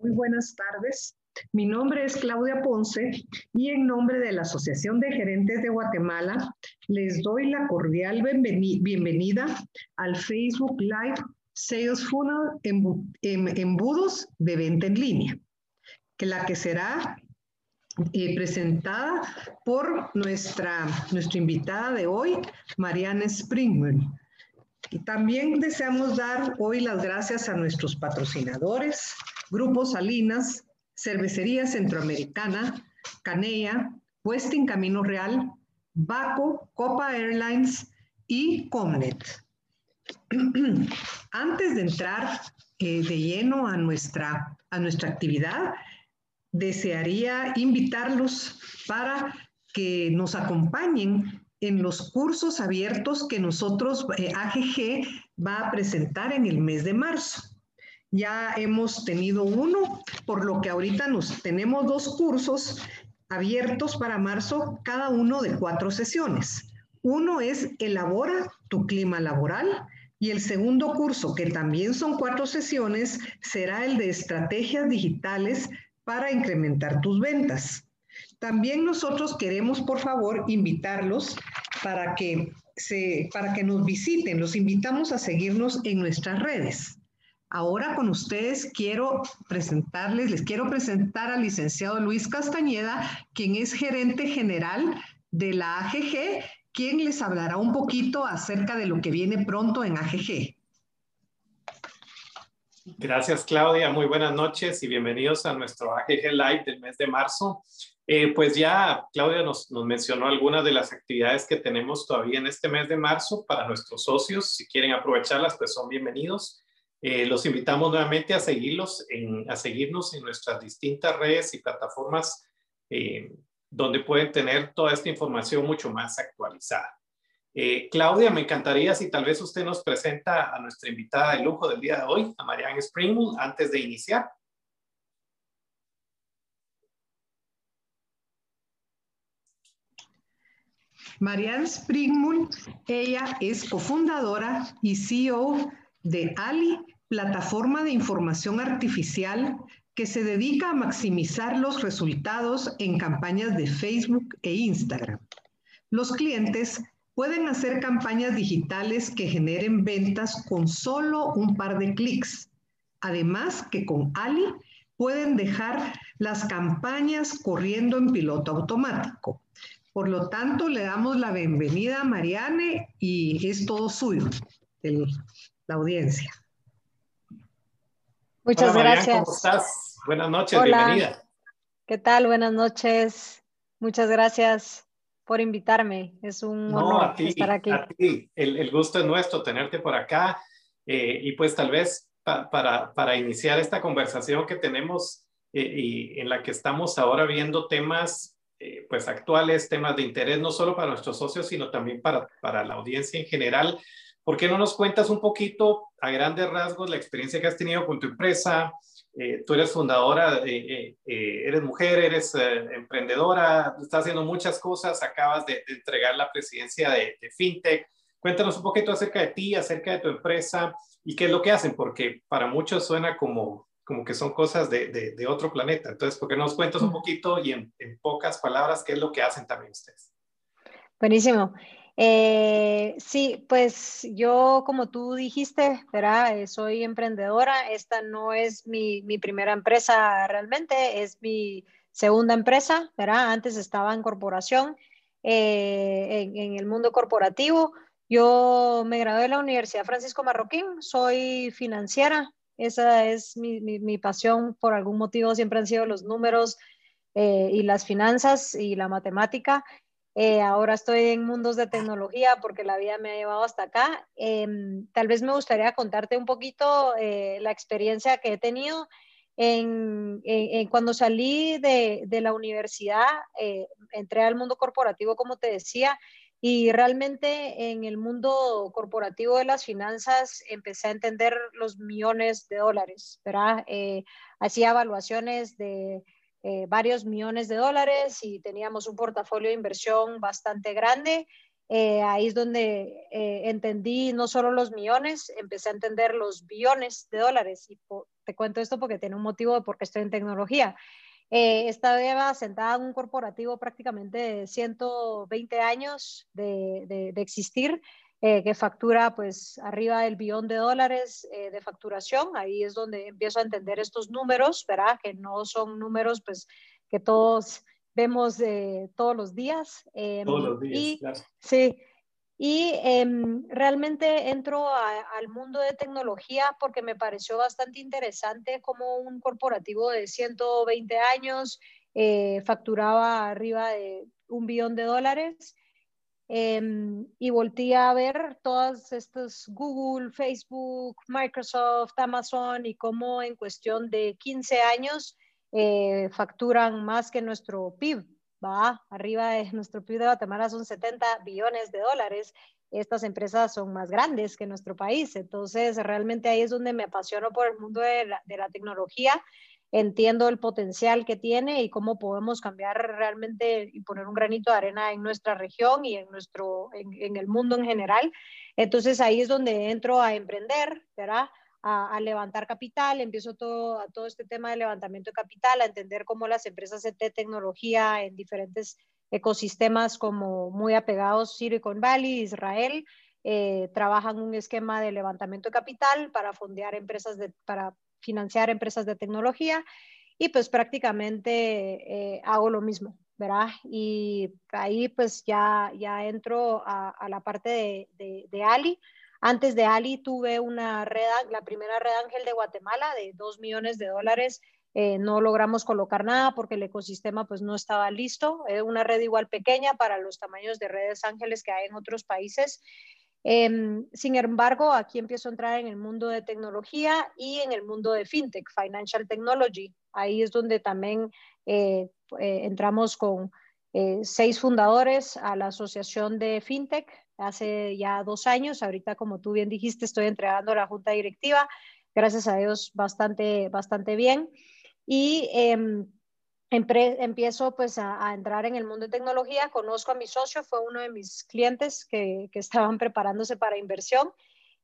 Muy buenas tardes. Mi nombre es Claudia Ponce y en nombre de la Asociación de Gerentes de Guatemala les doy la cordial bienvenida al Facebook Live Sales Funnel en embudos de venta en línea, que la que será eh, presentada por nuestra, nuestra invitada de hoy, Mariana Springman. Y también deseamos dar hoy las gracias a nuestros patrocinadores, Grupo Salinas, Cervecería Centroamericana, Canea, Westin Camino Real, Baco, Copa Airlines y Comnet. Antes de entrar eh, de lleno a nuestra, a nuestra actividad, desearía invitarlos para que nos acompañen en los cursos abiertos que nosotros, eh, AGG, va a presentar en el mes de marzo. Ya hemos tenido uno, por lo que ahorita nos tenemos dos cursos abiertos para marzo, cada uno de cuatro sesiones. Uno es Elabora tu clima laboral y el segundo curso, que también son cuatro sesiones, será el de Estrategias Digitales para incrementar tus ventas. También nosotros queremos, por favor, invitarlos para que, se, para que nos visiten. Los invitamos a seguirnos en nuestras redes. Ahora con ustedes quiero presentarles, les quiero presentar al licenciado Luis Castañeda, quien es gerente general de la AGG, quien les hablará un poquito acerca de lo que viene pronto en AGG. Gracias, Claudia. Muy buenas noches y bienvenidos a nuestro AGG Live del mes de marzo. Eh, pues ya Claudia nos, mencionó algunas de las actividades que tenemos todavía en este mes de marzo para nuestros socios. Si quieren aprovecharlas, pues son bienvenidos. Eh, los invitamos nuevamente a, seguirlos en, a seguirnos en nuestras distintas redes y plataformas eh, donde pueden tener toda esta información mucho más actualizada. Claudia, me encantaría si tal vez usted nos presenta a nuestra invitada de lujo del día de hoy, a Marianne Springwood, antes de iniciar. Marianne Springmull, ella es cofundadora y CEO de Ali, plataforma de información artificial que se dedica a maximizar los resultados en campañas de Facebook e Instagram. Los clientes pueden hacer campañas digitales que generen ventas con solo un par de clics. Además que con Ali pueden dejar las campañas corriendo en piloto automático. Por lo tanto, le damos la bienvenida a Mariane y es todo suyo, la audiencia. Muchas gracias. ¿Cómo estás? Buenas noches, bienvenida. ¿Qué tal? Buenas noches. Muchas gracias por invitarme. Es un honor estar aquí. A ti. El, gusto es nuestro tenerte por acá. Eh, y pues tal vez para, para, iniciar esta conversación que tenemos eh, y en la que estamos ahora viendo temas eh, pues actuales, temas de interés, no solo para nuestros socios, sino también para, para la audiencia en general. ¿Por qué no nos cuentas un poquito a grandes rasgos la experiencia que has tenido con tu empresa? Eh, tú eres fundadora, eh, eres mujer, eres emprendedora, estás haciendo muchas cosas, acabas de, entregar la presidencia de, de, FinTech. Cuéntanos un poquito acerca de ti, acerca de tu empresa y qué es lo que hacen, porque para muchos suena como, como que son cosas de, de, otro planeta. Entonces, ¿por qué nos cuentas un poquito y en, en, pocas palabras qué es lo que hacen también ustedes? Buenísimo. Eh, sí, pues yo, como tú dijiste, ¿verdad? Eh, soy emprendedora. Esta no es mi, mi, primera empresa realmente, es mi segunda empresa, ¿verdad? Antes estaba en corporación, eh, en, en, el mundo corporativo. Yo me gradué de la Universidad Francisco Marroquín, soy financiera, esa es mi, mi, pasión, por algún motivo siempre han sido los números eh, y las finanzas y la matemática. Eh, ahora estoy en mundos de tecnología porque la vida me ha llevado hasta acá. Em, tal vez me gustaría contarte un poquito eh, la experiencia que he tenido. En, en, cuando salí de, de la universidad, entré al mundo corporativo, como te decía, y realmente en el mundo corporativo de las finanzas empecé a entender los millones de dólares, ¿verdad? Eh, hacía evaluaciones de eh, varios millones de dólares y teníamos un portafolio de inversión bastante grande eh, ahí es donde eh, entendí no solo los millones, empecé a entender los billones de dólares. Y te cuento esto porque tiene un motivo de por qué estoy en tecnología. Eh, estaba sentada en un corporativo prácticamente de 120 años de, de, existir, eh, que factura pues arriba del billón de dólares de facturación. Ahí es donde empiezo a entender estos números, ¿verdad? Que no son números pues que todos vemos eh, todos los días. Em, todos los días, y, Sí, y em, realmente entro al mundo de tecnología porque me pareció bastante interesante como un corporativo de 120 años eh, facturaba arriba de un billón de dólares. Em, y volteé a ver todas estas Google, Facebook, Microsoft, Amazon y cómo en cuestión de 15 años eh, facturan más que nuestro PIB, va arriba de nuestro PIB de Guatemala son 70 billones de dólares. Estas empresas son más grandes que nuestro país. Entonces, realmente ahí es donde me apasiono por el mundo de la, tecnología. Entiendo el potencial que tiene y cómo podemos cambiar realmente y poner un granito de arena en nuestra región y en, nuestro, en, en el mundo en general. Entonces, ahí es donde entro a emprender, ¿verdad? a, levantar capital, empiezo todo, a todo este tema de levantamiento de capital, a entender cómo las empresas de tecnología en diferentes ecosistemas como muy apegados Silicon Valley, Israel, eh, trabajan un esquema de levantamiento de capital para fondear empresas, de, para financiar empresas de tecnología y pues prácticamente eh, hago lo mismo, ¿verdad? Y ahí pues ya, ya entro a, la parte de, de, de Ali, antes de Ali tuve una red, la primera red ángel de Guatemala de 2 millones de dólares. Eh, no logramos colocar nada porque el ecosistema pues no estaba listo. Es una red igual pequeña para los tamaños de redes ángeles que hay en otros países. Em, sin embargo, aquí empiezo a entrar en el mundo de tecnología y en el mundo de fintech, financial technology. Ahí es donde también eh, eh, entramos con seis fundadores a la asociación de fintech hace ya dos años. Ahorita, como tú bien dijiste, estoy entregando la junta directiva. Gracias a Dios, bastante, bastante bien. Y em, empiezo pues a, entrar en el mundo de tecnología. Conozco a mi socio, fue uno de mis clientes que, que estaban preparándose para inversión.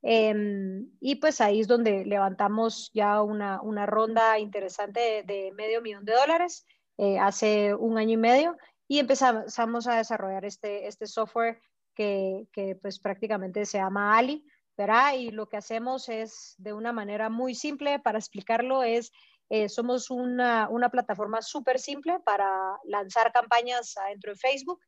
Em, y pues ahí es donde levantamos ya una, ronda interesante de, medio millón de dólares eh, hace un año y medio y empezamos a desarrollar este, este software que, pues prácticamente se llama Ali, ¿verdad? Y lo que hacemos es de una manera muy simple para explicarlo es, eh, somos una, una plataforma súper simple para lanzar campañas dentro de Facebook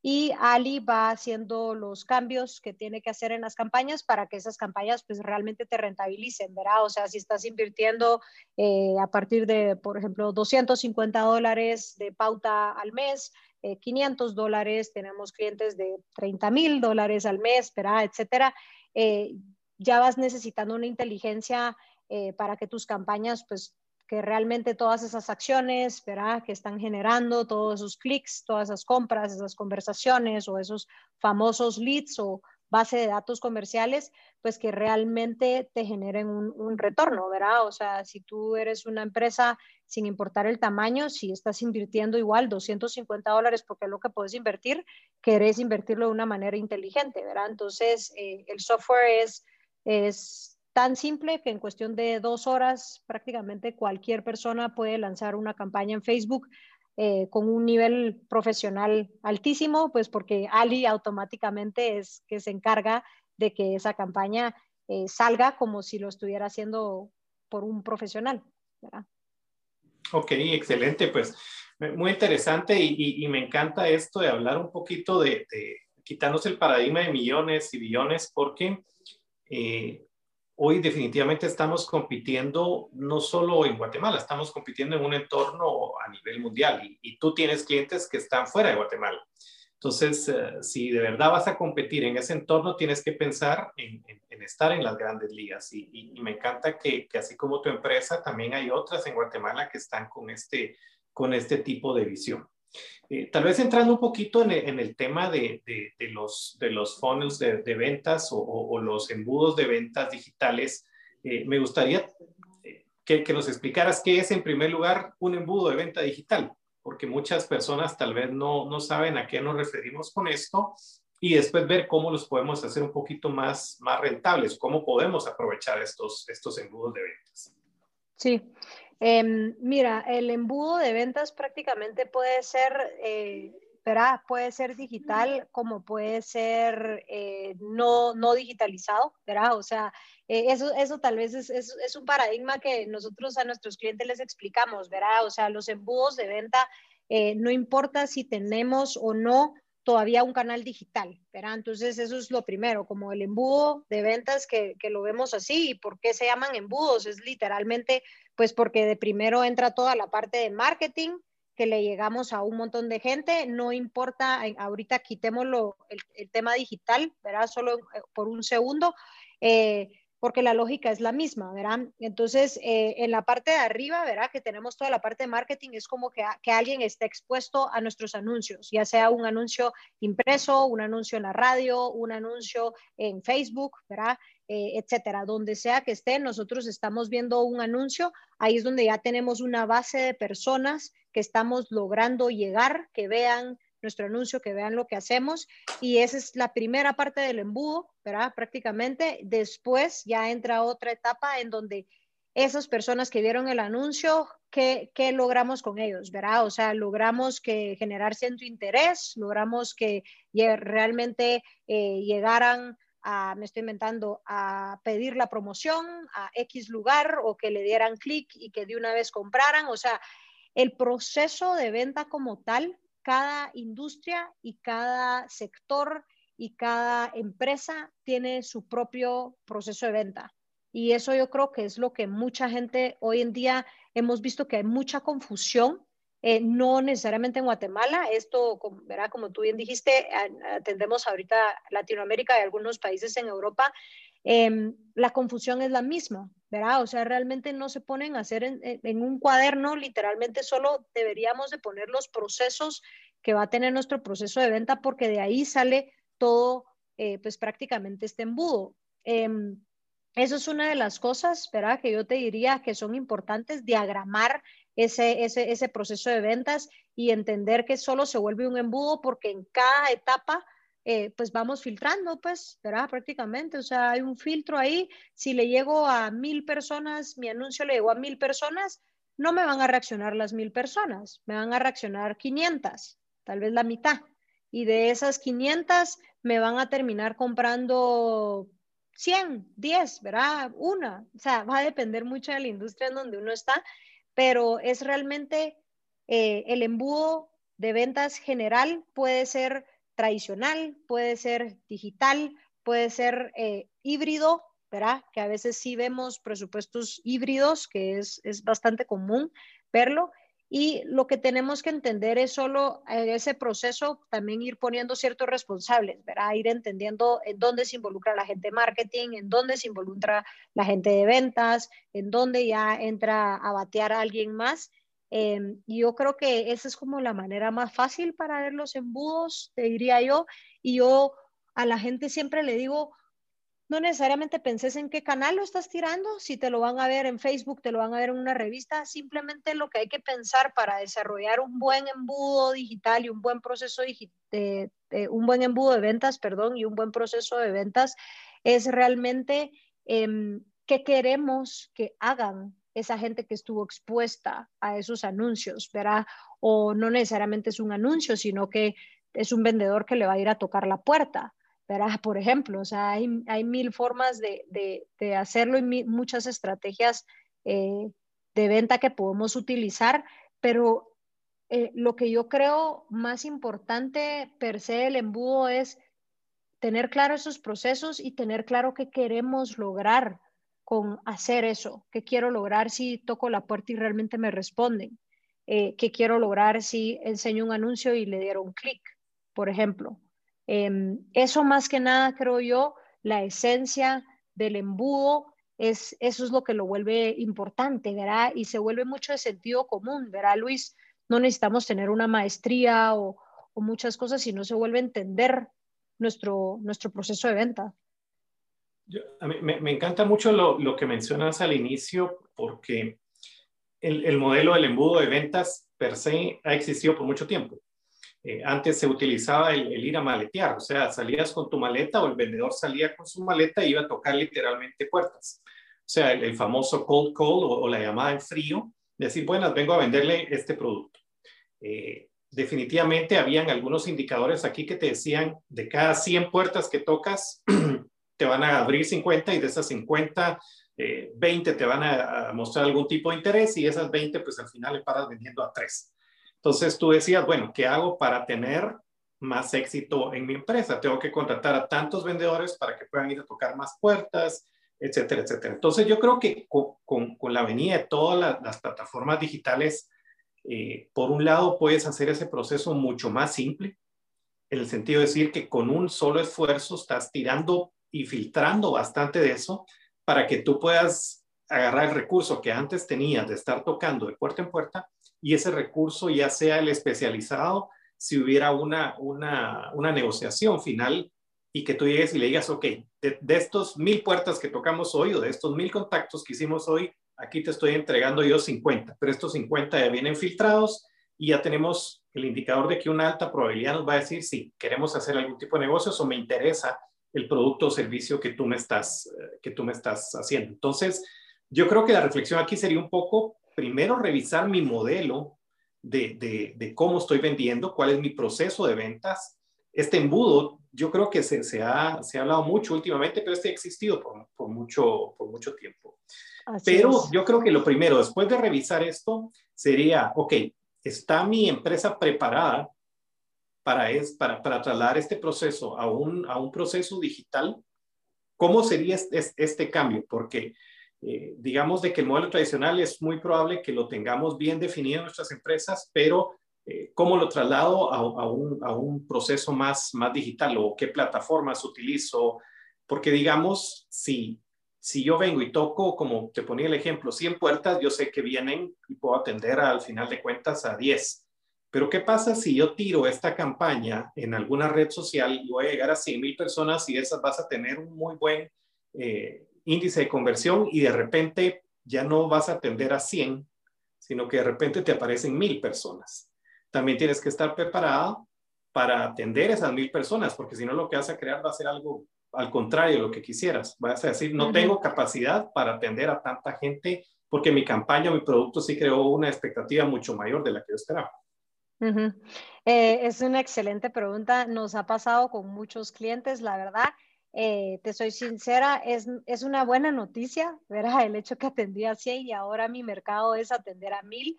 y Ali va haciendo los cambios que tiene que hacer en las campañas para que esas campañas pues realmente te rentabilicen, ¿verdad? O sea, si estás invirtiendo eh, a partir de, por ejemplo, 250 dólares de pauta al mes, 500 eh, dólares, tenemos clientes de 30 mil dólares al mes, etcétera. Eh, ya vas necesitando una inteligencia eh, para que tus campañas, pues, que realmente todas esas acciones, ¿verdad? Que están generando todos esos clics, todas esas compras, esas conversaciones o esos famosos leads o base de datos comerciales, pues que realmente te generen un, retorno, ¿verdad? O sea, si tú eres una empresa, sin importar el tamaño, si estás invirtiendo igual 250 dólares, porque es lo que puedes invertir, querés invertirlo de una manera inteligente, ¿verdad? Entonces, eh, el software es, es tan simple que en cuestión de dos horas prácticamente cualquier persona puede lanzar una campaña en Facebook eh, con un nivel profesional altísimo, pues porque Ali automáticamente es que se encarga de que esa campaña eh, salga como si lo estuviera haciendo por un profesional. Ok, excelente, pues muy interesante y, me encanta esto de hablar un poquito de, de, quitarnos el paradigma de millones y billones porque eh, hoy definitivamente estamos compitiendo no solo en Guatemala, estamos compitiendo en un entorno a nivel mundial y, tú tienes clientes que están fuera de Guatemala. Entonces, eh, si de verdad vas a competir en ese entorno, tienes que pensar en, estar en las grandes ligas. Y, me encanta que, así como tu empresa, también hay otras en Guatemala que están con este, con este tipo de visión. Eh, tal vez entrando un poquito en el, tema de, los, de los funnels de, ventas o, los embudos de ventas digitales, eh, me gustaría eh, que, nos explicaras qué es en primer lugar un embudo de venta digital, porque muchas personas tal vez no, saben a qué nos referimos con esto y después ver cómo los podemos hacer un poquito más, rentables, cómo podemos aprovechar estos embudos de ventas. Sí, em, mira, el embudo de ventas prácticamente puede ser, eh, puede ser digital como puede ser eh, no, no digitalizado, ¿verdad? O sea, eh, eso, eso tal vez es, es, es, un paradigma que nosotros a nuestros clientes les explicamos, ¿verdad? O sea, los embudos de venta, no importa si tenemos o no todavía un canal digital, ¿verdad? Entonces eso es lo primero, como el embudo de ventas que, que, lo vemos así. ¿Y por qué se llaman embudos? Es literalmente, pues porque de primero entra toda la parte de marketing, que le llegamos a un montón de gente, no importa, ahorita quitémoslo el, el tema digital, ¿verdad? Solo eh, por un segundo. Eh, porque la lógica es la misma, ¿verdad? Entonces, eh, en la parte de arriba, ¿verdad? Que tenemos toda la parte de marketing, es como que, que, alguien esté expuesto a nuestros anuncios, ya sea un anuncio impreso, un anuncio en la radio, un anuncio en Facebook, ¿verdad? Eh, etcétera, donde sea que esté, nosotros estamos viendo un anuncio, ahí es donde ya tenemos una base de personas que estamos logrando llegar, que vean nuestro anuncio, que vean lo que hacemos. Y esa es la primera parte del embudo, ¿verdad? Prácticamente. Después ya entra otra etapa en donde esas personas que vieron el anuncio, ¿qué, qué logramos con ellos, verdad? O sea, logramos que generar cierto interés, logramos que realmente eh, llegaran a, me estoy inventando, a pedir la promoción a X lugar o que le dieran clic y que de una vez compraran. O sea, el proceso de venta como tal cada industria y cada sector y cada empresa tiene su propio proceso de venta. Y eso yo creo que es lo que mucha gente hoy en día hemos visto que hay mucha confusión, eh, no necesariamente en Guatemala, esto, ¿verdad? como tú bien dijiste, atendemos ahorita Latinoamérica y algunos países en Europa, Em, la confusión es la misma, ¿verdad? O sea, realmente no se ponen a hacer en, un cuaderno, literalmente solo deberíamos de poner los procesos que va a tener nuestro proceso de venta porque de ahí sale todo, eh, pues prácticamente este embudo. Em, eso es una de las cosas, ¿verdad? Que yo te diría que son importantes, diagramar ese, ese, ese proceso de ventas y entender que solo se vuelve un embudo porque en cada etapa eh, pues vamos filtrando, pues, ¿verdad? Prácticamente, o sea, hay un filtro ahí. Si le llego a mil personas, mi anuncio le llegó a mil personas, no me van a reaccionar las mil personas, me van a reaccionar 500, tal vez la mitad. Y de esas 500 me van a terminar comprando 100, 10, ¿verdad? Una. O sea, va a depender mucho de la industria en donde uno está, pero es realmente eh, el embudo de ventas general puede ser tradicional, puede ser digital, puede ser eh, híbrido, ¿verdad? Que a veces sí vemos presupuestos híbridos, que es, es bastante común verlo. Y lo que tenemos que entender es solo en ese proceso también ir poniendo ciertos responsables, ¿verdad? Ir entendiendo en dónde se involucra la gente de marketing, en dónde se involucra la gente de ventas, en dónde ya entra a batear a alguien más Y yo creo que esa es como la manera más fácil para ver los embudos, te diría yo. Y yo a la gente siempre le digo, no necesariamente penses en qué canal lo estás tirando, si te lo van a ver en Facebook, te lo van a ver en una revista, simplemente lo que hay que pensar para desarrollar un buen embudo digital y un buen proceso de, un buen embudo de ventas, perdón, y un buen proceso de ventas es realmente em, qué queremos que hagan esa gente que estuvo expuesta a esos anuncios, ¿verdad? O no necesariamente es un anuncio, sino que es un vendedor que le va a ir a tocar la puerta, ¿verdad? Por ejemplo, o sea, hay, mil formas de, hacerlo y muchas estrategias eh, de venta que podemos utilizar, pero eh, lo que yo creo más importante per se del embudo es tener claro esos procesos y tener claro qué queremos lograr con hacer eso, qué quiero lograr si toco la puerta y realmente me responden, eh, qué quiero lograr si enseño un anuncio y le dieron clic, por ejemplo. Em, eso más que nada, creo yo, la esencia del embudo es, eso es lo que lo vuelve importante, ¿verdad? Y se vuelve mucho de sentido común, ¿verdad, Luis? No necesitamos tener una maestría o, muchas cosas, sino se vuelve a entender nuestro, nuestro proceso de venta me, encanta mucho lo, que mencionas al inicio porque el, modelo del embudo de ventas per se ha existido por mucho tiempo. eh, antes se utilizaba el, ir a maletear, o sea, salías con tu maleta o el vendedor salía con su maleta y iba a tocar literalmente puertas. O sea, el, famoso cold call o, la llamada en frío, decir, buenas, vengo a venderle este producto. Eh, definitivamente habían algunos indicadores aquí que te decían, de cada 100 puertas que tocas, te van a abrir 50 y de esas 50 20 eh, te van a, mostrar algún tipo de interés y esas 20 pues al final le paras vendiendo a 3. Entonces tú decías, bueno, ¿qué hago para tener más éxito en mi empresa? Tengo que contratar a tantos vendedores para que puedan ir a tocar más puertas, etcétera, etcétera. Entonces yo creo que con, con, la venida de todas las, plataformas digitales, eh, por un lado puedes hacer ese proceso mucho más simple, en el sentido de decir que con un solo esfuerzo estás tirando y filtrando bastante de eso para que tú puedas agarrar el recurso que antes tenías de estar tocando de puerta en puerta y ese recurso ya sea el especializado si hubiera una, una, una negociación final y que tú llegues y le digas, ok, de, estos mil puertas que tocamos hoy o de estos mil contactos que hicimos hoy, aquí te estoy entregando yo 50, pero estos 50 ya vienen filtrados y ya tenemos el indicador de que una alta probabilidad nos va a decir si queremos hacer algún tipo de negocios o me interesa el producto o servicio que tú me estás, eh, que tú me estás haciendo. Entonces, yo creo que la reflexión aquí sería un poco, primero, revisar mi modelo de, de, cómo estoy vendiendo, cuál es mi proceso de ventas. Este embudo, yo creo que se, se, ha, se ha hablado mucho últimamente, pero este ha existido por, por mucho, por mucho tiempo. pero yo creo que lo primero, después de revisar esto, sería, ok, ¿está mi empresa preparada para, es, para, para trasladar este proceso a un, a un proceso digital, ¿cómo sería este, cambio? Porque eh, digamos de que el modelo tradicional es muy probable que lo tengamos bien definido en nuestras empresas, pero eh, ¿cómo lo traslado a, a, un, a, un, proceso más, más digital o qué plataformas utilizo? Porque digamos, si, si yo vengo y toco, como te ponía el ejemplo, 100 puertas, yo sé que vienen y puedo atender al final de cuentas a 10 pero ¿qué pasa si yo tiro esta campaña en alguna red social y voy a llegar a 100 mil personas y esas vas a tener un muy buen eh, índice de conversión y de repente ya no vas a atender a 100, sino que de repente te aparecen mil personas? También tienes que estar preparado para atender esas mil personas, porque si no lo que vas a crear va a ser algo al contrario de lo que quisieras. Vas a decir, no tengo capacidad para atender a tanta gente porque mi campaña, mi producto sí creó una expectativa mucho mayor de la que yo esperaba. Eh, es una excelente pregunta. Nos ha pasado con muchos clientes, la verdad. Eh, te soy sincera, es, es, una buena noticia, ¿verdad? El hecho que atendí a 100 y ahora mi mercado es atender a 1000.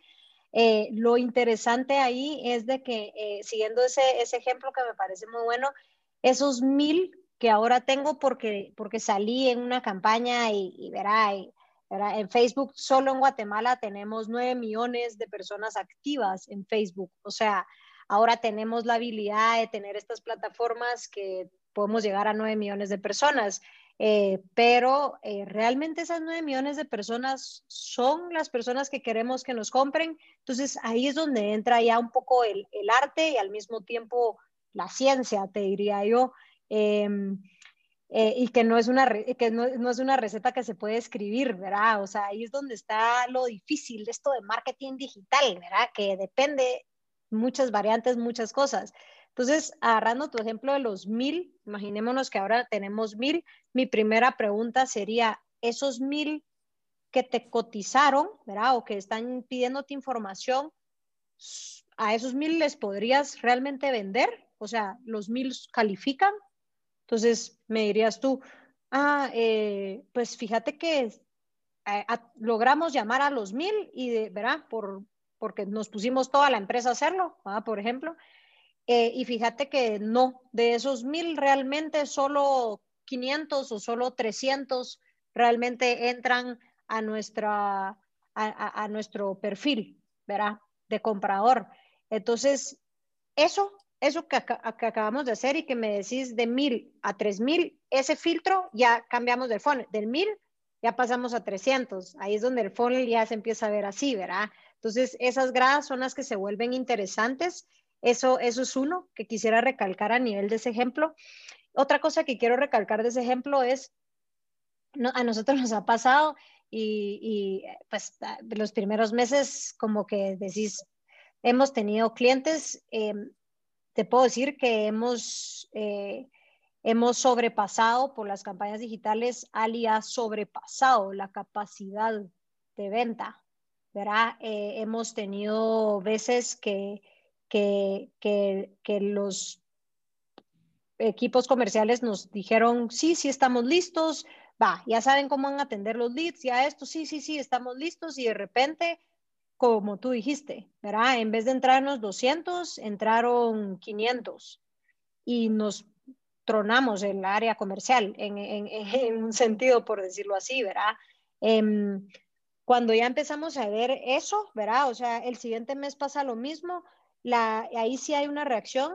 Eh, lo interesante ahí es de que, siguiendo ese, ese, ejemplo que me parece muy bueno, esos 1000 que ahora tengo porque, porque salí en una campaña y, y verá, y, en Facebook, solo en Guatemala tenemos 9 millones de personas activas en Facebook. O sea, ahora tenemos la habilidad de tener estas plataformas que podemos llegar a 9 millones de personas. Eh, pero eh, realmente esas 9 millones de personas son las personas que queremos que nos compren. Entonces ahí es donde entra ya un poco el, el arte y al mismo tiempo la ciencia, te diría yo. Em, eh, y que, no es, una, que no, no, es una receta que se puede escribir, ¿verdad? O sea, ahí es donde está lo difícil de esto de marketing digital, ¿verdad? Que depende muchas variantes, muchas cosas. Entonces, agarrando tu ejemplo de los mil, imaginémonos que ahora tenemos mil, mi primera pregunta sería, esos mil que te cotizaron, ¿verdad? O que están pidiéndote información, ¿a esos mil les podrías realmente vender? O sea, ¿los mil califican? Entonces, me dirías tú, ah, eh, pues fíjate que eh, logramos llamar a los mil y, ¿verdad? Por, porque nos pusimos toda la empresa a hacerlo, por ejemplo. Eh, y fíjate que no, de esos mil realmente solo 500 o solo 300 realmente entran a, nuestra, a nuestro perfil, ¿verdad? De comprador. Entonces, eso eso que, acabamos de hacer y que me decís de mil a tres mil, ese filtro ya cambiamos del funnel, del mil ya pasamos a 300, ahí es donde el funnel ya se empieza a ver así, ¿verdad? Entonces, esas gradas son las que se vuelven interesantes. Eso, eso es uno que quisiera recalcar a nivel de ese ejemplo. Otra cosa que quiero recalcar de ese ejemplo es, a nosotros nos ha pasado y, y pues los primeros meses como que decís, hemos tenido clientes eh, te puedo decir que hemos, eh, hemos sobrepasado por las campañas digitales, Ali ha sobrepasado la capacidad de venta, ¿verdad? Eh, hemos tenido veces que, que, que, que los equipos comerciales nos dijeron, sí, sí estamos listos, va, ya saben cómo van a atender los leads, ya esto, sí, sí, sí, estamos listos y de repente, como tú dijiste, ¿verdad? En vez de entrarnos 200, entraron 500 y nos tronamos el área comercial en, un sentido, por decirlo así, ¿verdad? Em, cuando ya empezamos a ver eso, ¿verdad? O sea, el siguiente mes pasa lo mismo, ahí sí hay una reacción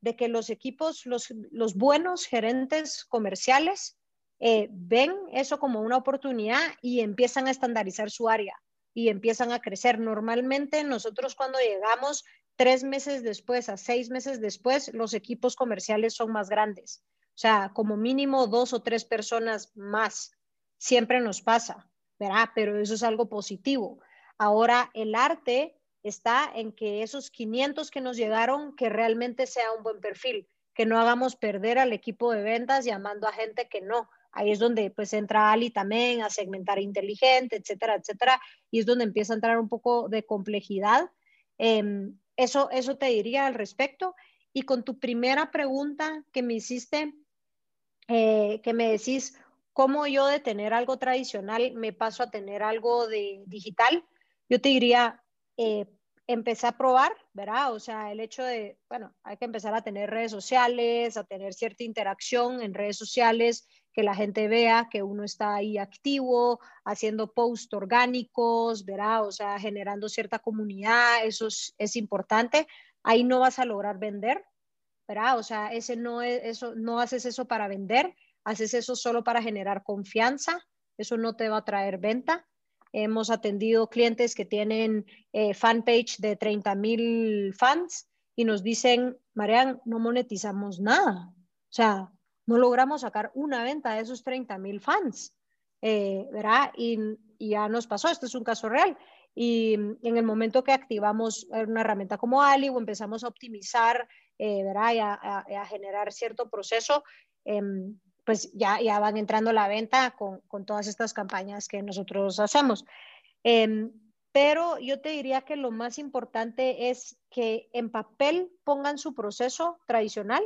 de que los equipos, los, los buenos gerentes comerciales eh, ven eso como una oportunidad y empiezan a estandarizar su área y empiezan a crecer. Normalmente nosotros cuando llegamos tres meses después a seis meses después, los equipos comerciales son más grandes. O sea, como mínimo dos o tres personas más. Siempre nos pasa, ¿verdad? Pero eso es algo positivo. Ahora, el arte está en que esos 500 que nos llegaron, que realmente sea un buen perfil, que no hagamos perder al equipo de ventas llamando a gente que no. Ahí es donde pues entra Ali también a segmentar inteligente, etcétera, etcétera, y es donde empieza a entrar un poco de complejidad. Em, eso, eso te diría al respecto. Y con tu primera pregunta que me hiciste, eh, que me decís, ¿cómo yo de tener algo tradicional me paso a tener algo de digital? Yo te diría, eh, empecé a probar, ¿verdad? O sea, el hecho de, bueno, hay que empezar a tener redes sociales, a tener cierta interacción en redes sociales, que la gente vea que uno está ahí activo, haciendo posts orgánicos, ¿verdad? O sea, generando cierta comunidad, eso es, importante. Ahí no vas a lograr vender, ¿verdad? O sea, ese no es, eso, no haces eso para vender, haces eso solo para generar confianza, eso no te va a traer venta. Hemos atendido clientes que tienen eh, fanpage de 30 mil fans y nos dicen, Marian, no monetizamos nada. O sea, no logramos sacar una venta de esos 30 mil fans, eh, ¿verdad? Y, ya nos pasó, este es un caso real. Y en el momento que activamos una herramienta como Ali o empezamos a optimizar, eh, ¿verdad? Y a, generar cierto proceso, em, pues ya, ya van entrando la venta con, con todas estas campañas que nosotros hacemos. Em, pero yo te diría que lo más importante es que en papel pongan su proceso tradicional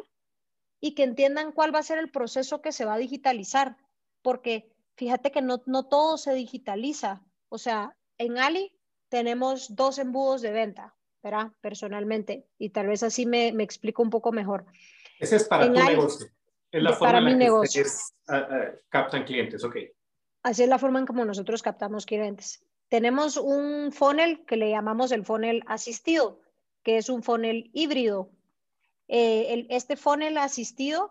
y que entiendan cuál va a ser el proceso que se va a digitalizar, porque fíjate que no, no todo se digitaliza. O sea, en Ali tenemos dos embudos de venta, ¿verdad? Personalmente, y tal vez así me, me explico un poco mejor. Ese es para tu negocio. Es la forma para mi negocio. Ah, ah, captan clientes, ok. Así es la forma en como nosotros captamos clientes. Tenemos un funnel que le llamamos el funnel asistido, que es un funnel híbrido. Eh, este funnel asistido,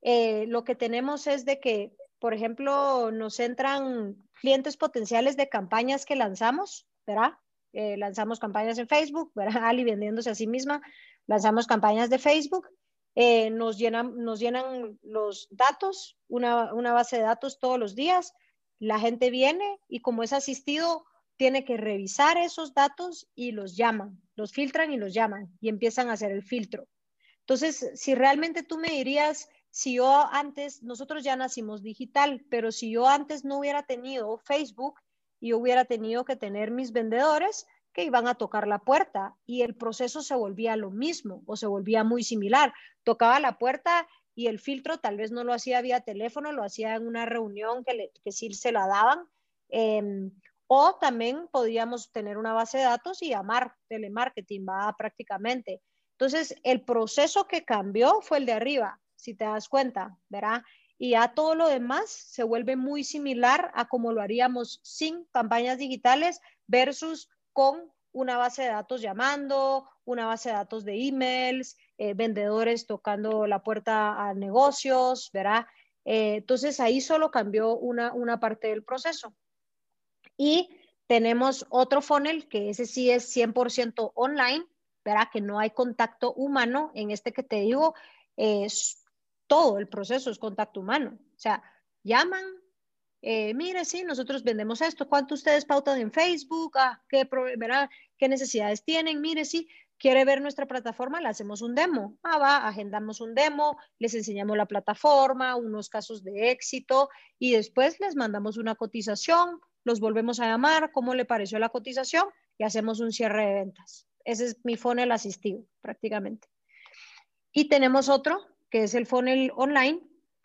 eh, lo que tenemos es de que, por ejemplo, nos entran clientes potenciales de campañas que lanzamos, ¿verdad? Eh, lanzamos campañas en Facebook, ¿verdad? Ali vendiéndose a sí misma, lanzamos campañas de Facebook eh, nos, llenan, nos llenan los datos, una, base de datos todos los días. La gente viene y como es asistido, tiene que revisar esos datos y los llaman, los filtran y los llaman y empiezan a hacer el filtro. Entonces, si realmente tú me dirías, si yo antes, nosotros ya nacimos digital, pero si yo antes no hubiera tenido Facebook y hubiera tenido que tener mis vendedores, que iban a tocar la puerta y el proceso se volvía lo mismo o se volvía muy similar. Tocaba la puerta y el filtro tal vez no lo hacía vía teléfono, lo hacía en una reunión que, que sí se la daban. Em, o también podíamos tener una base de datos y llamar telemarketing, va prácticamente. Entonces, el proceso que cambió fue el de arriba, si te das cuenta, ¿verdad? Y ya todo lo demás se vuelve muy similar a como lo haríamos sin campañas digitales versus con una base de datos llamando, una base de datos de emails, eh, vendedores tocando la puerta a negocios, ¿verdad? Eh, entonces ahí solo cambió una, una parte del proceso. Y tenemos otro funnel que ese sí es 100% online, ¿verdad? Que no hay contacto humano. En este que te digo, es todo el proceso es contacto humano. O sea, llaman, eh, mire, sí, nosotros vendemos esto, ¿cuánto ustedes pautan en Facebook? Ah, ¿qué, ¿verdad? ¿Qué necesidades tienen? Mire, sí, quiere ver nuestra plataforma, le hacemos un demo. Ah, va, agendamos un demo, les enseñamos la plataforma, unos casos de éxito y después les mandamos una cotización, los volvemos a llamar, cómo le pareció la cotización y hacemos un cierre de ventas. Ese es mi funnel asistido prácticamente. Y tenemos otro, que es el funnel online,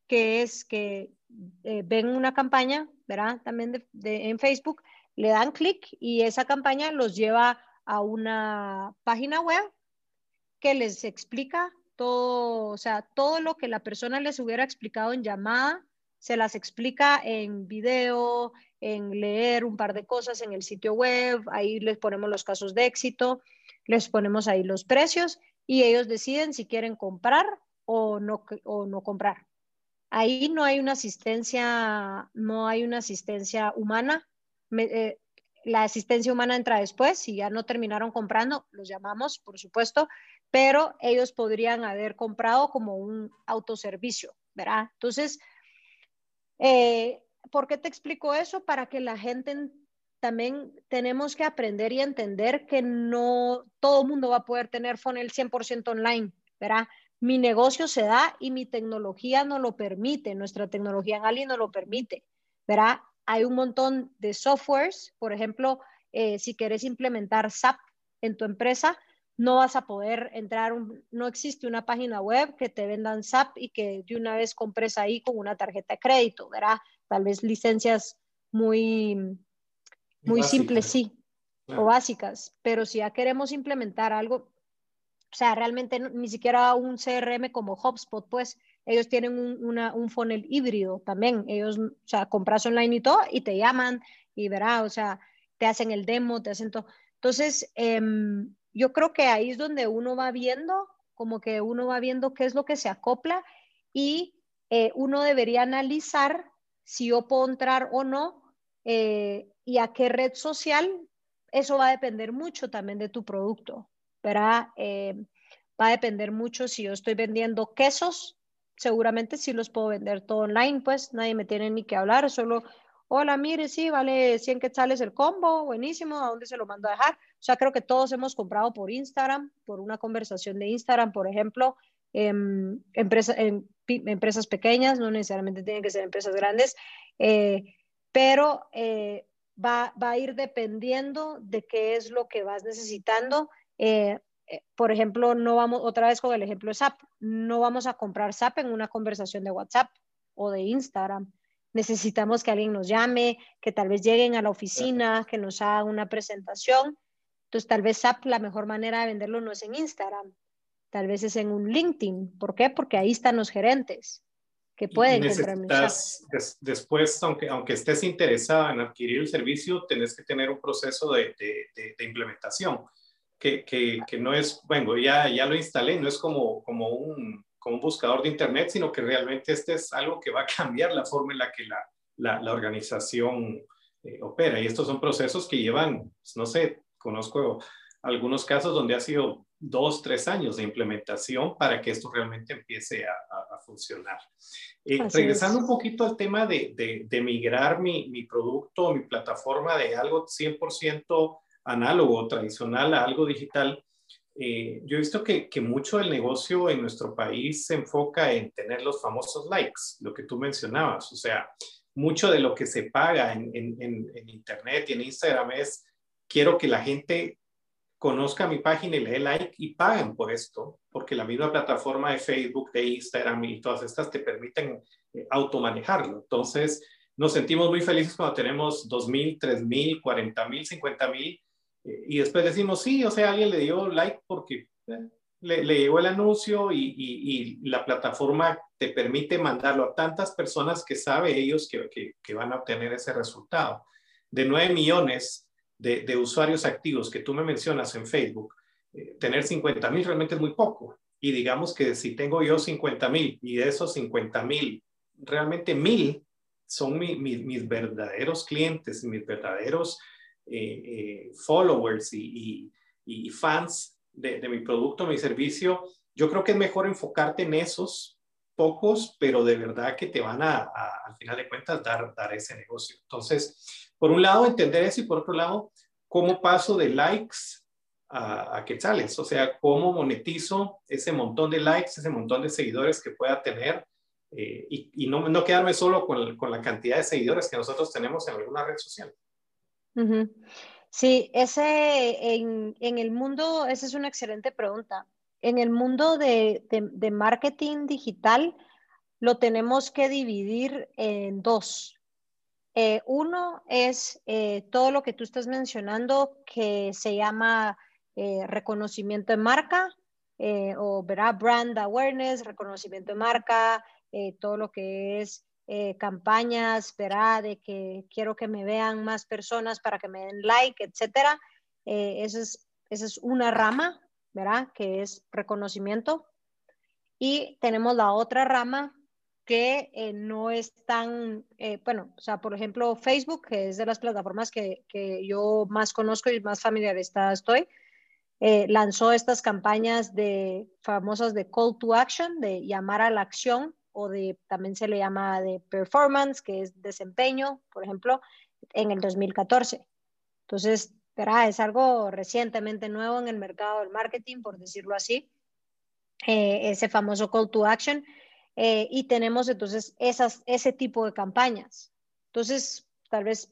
que es que eh, ven una campaña, ¿verdad? También en Facebook, le dan clic y esa campaña los lleva a una página web que les explica todo, o sea, todo lo que la persona les hubiera explicado en llamada, se las explica en video, en leer un par de cosas en el sitio web, ahí les ponemos los casos de éxito, les ponemos ahí los precios y ellos deciden si quieren comprar o no, o no comprar. Ahí no hay una asistencia, no hay una asistencia humana. Eh, la asistencia humana entra después, si ya no terminaron comprando, los llamamos, por supuesto, pero ellos podrían haber comprado como un autoservicio, ¿verdad? Entonces, eh, ¿por qué te explico eso? Para que la gente también tenemos que aprender y entender que no todo el mundo va a poder tener funnel 100% online, ¿verdad? Mi negocio se da y mi tecnología no lo permite, nuestra tecnología en Ali no lo permite, ¿verdad? Hay un montón de softwares, por ejemplo, eh, si quieres implementar SAP en tu empresa, no vas a poder entrar, no existe una página web que te vendan SAP y que de una vez compres ahí con una tarjeta de crédito, ¿verdad? Tal vez licencias muy, muy simples, sí, o básicas, pero si ya queremos implementar algo, o sea, realmente ni siquiera un CRM como HubSpot, pues ellos tienen un, una, un funnel híbrido también. Ellos, o sea, compras online y todo y te llaman y verá, o sea, te hacen el demo, te hacen todo. Entonces, em, yo creo que ahí es donde uno va viendo, como que uno va viendo qué es lo que se acopla y eh, uno debería analizar si yo puedo entrar o no eh, y a qué red social, eso va a depender mucho también de tu producto, ¿verdad? Eh, va a depender mucho si yo estoy vendiendo quesos, seguramente sí los puedo vender todo online, pues nadie me tiene ni que hablar, solo, hola, mire, sí, vale 100 quetzales el combo, buenísimo, ¿a dónde se lo mando a dejar? O sea, creo que todos hemos comprado por Instagram, por una conversación de Instagram, por ejemplo, en, empresas pequeñas, no necesariamente tienen que ser empresas grandes. Eh, pero eh, va, a ir dependiendo de qué es lo que vas necesitando. Eh, eh, por ejemplo, no vamos, otra vez con el ejemplo de SAP, no vamos a comprar SAP en una conversación de WhatsApp o de Instagram. Necesitamos que alguien nos llame, que tal vez lleguen a la oficina, que nos hagan una presentación. Entonces, tal vez SAP la mejor manera de venderlo no es en Instagram, tal vez es en un LinkedIn. ¿Por qué? Porque ahí están los gerentes que pueden necesitas, después, aunque, aunque estés interesada en adquirir el servicio, tenés que tener un proceso de, de, de, implementación, que, que, que, no es, bueno, ya, ya lo instalé, no es como, como, un, como un buscador de Internet, sino que realmente este es algo que va a cambiar la forma en la que la, la, la organización eh, opera. Y estos son procesos que llevan, no sé, conozco algunos casos donde ha sido dos, tres años de implementación para que esto realmente empiece a, funcionar. Eh, regresando un poquito al tema de, de, migrar mi, mi, producto, mi plataforma de algo 100% análogo, tradicional a algo digital, eh, yo he visto que, que, mucho del negocio en nuestro país se enfoca en tener los famosos likes, lo que tú mencionabas. O sea, mucho de lo que se paga en, en, en Internet y en Instagram es, quiero que la gente conozca mi página y le dé like y paguen por esto, porque la misma plataforma de Facebook, de Instagram y todas estas te permiten eh, automanejarlo. Entonces, nos sentimos muy felices cuando tenemos 2.000, 3.000, 40.000, 50.000 eh, y después decimos, sí, o sea, alguien le dio like porque eh, le, llegó el anuncio y, la plataforma te permite mandarlo a tantas personas que sabe ellos que, que, que van a obtener ese resultado. De 9 millones, de, usuarios activos que tú me mencionas en Facebook, eh, tener 50 mil realmente es muy poco. Y digamos que si tengo yo 50 mil y de esos 50 mil, realmente mil son mis verdaderos clientes, mis verdaderos eh, eh, followers y, fans de, mi producto, mi servicio, yo creo que es mejor enfocarte en esos pocos, pero de verdad que te van a, al final de cuentas, dar, dar ese negocio. Entonces, por un lado, entender eso y por otro lado, cómo paso de likes a, quetzales. O sea, cómo monetizo ese montón de likes, ese montón de seguidores que pueda tener eh, y, no, quedarme solo con, la cantidad de seguidores que nosotros tenemos en alguna red social. Sí, ese en, el mundo, esa es una excelente pregunta. En el mundo de, marketing digital lo tenemos que dividir en dos. Eh, uno es eh, todo lo que tú estás mencionando que se llama eh, reconocimiento de marca o verá brand awareness, reconocimiento de marca, todo lo que es campañas, verá de que quiero que me vean más personas para que me den like, etcétera. esa, es, esa es una rama, ¿verdad? Que es reconocimiento. Y tenemos la otra rama que eh, no es tan, eh, bueno, o sea, por ejemplo, Facebook, que es de las plataformas que, que yo más conozco y más familiarizada estoy, eh, lanzó estas campañas de famosas de call to action, de llamar a la acción, o de también se le llama de performance, que es desempeño, por ejemplo, en el 2014. Entonces, verá, es algo recientemente nuevo en el mercado del marketing, por decirlo así, ese famoso call to action eh, y tenemos entonces esas, ese tipo de campañas. Entonces, tal vez,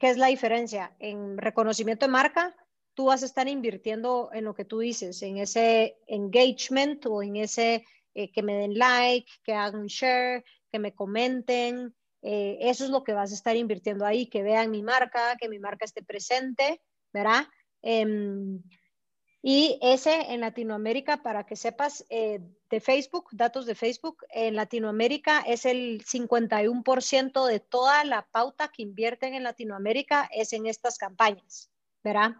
¿qué es la diferencia? En reconocimiento de marca, tú vas a estar invirtiendo en lo que tú dices, en ese engagement o en ese eh, que me den like, que hagan un share, que me comenten. Eh, eso es lo que vas a estar invirtiendo ahí, que vean mi marca, que mi marca esté presente, ¿verdad? Y ese en Latinoamérica, para que sepas, eh, de Facebook, datos de Facebook, en Latinoamérica es el 51% de toda la pauta que invierten en Latinoamérica es en estas campañas, ¿verdad?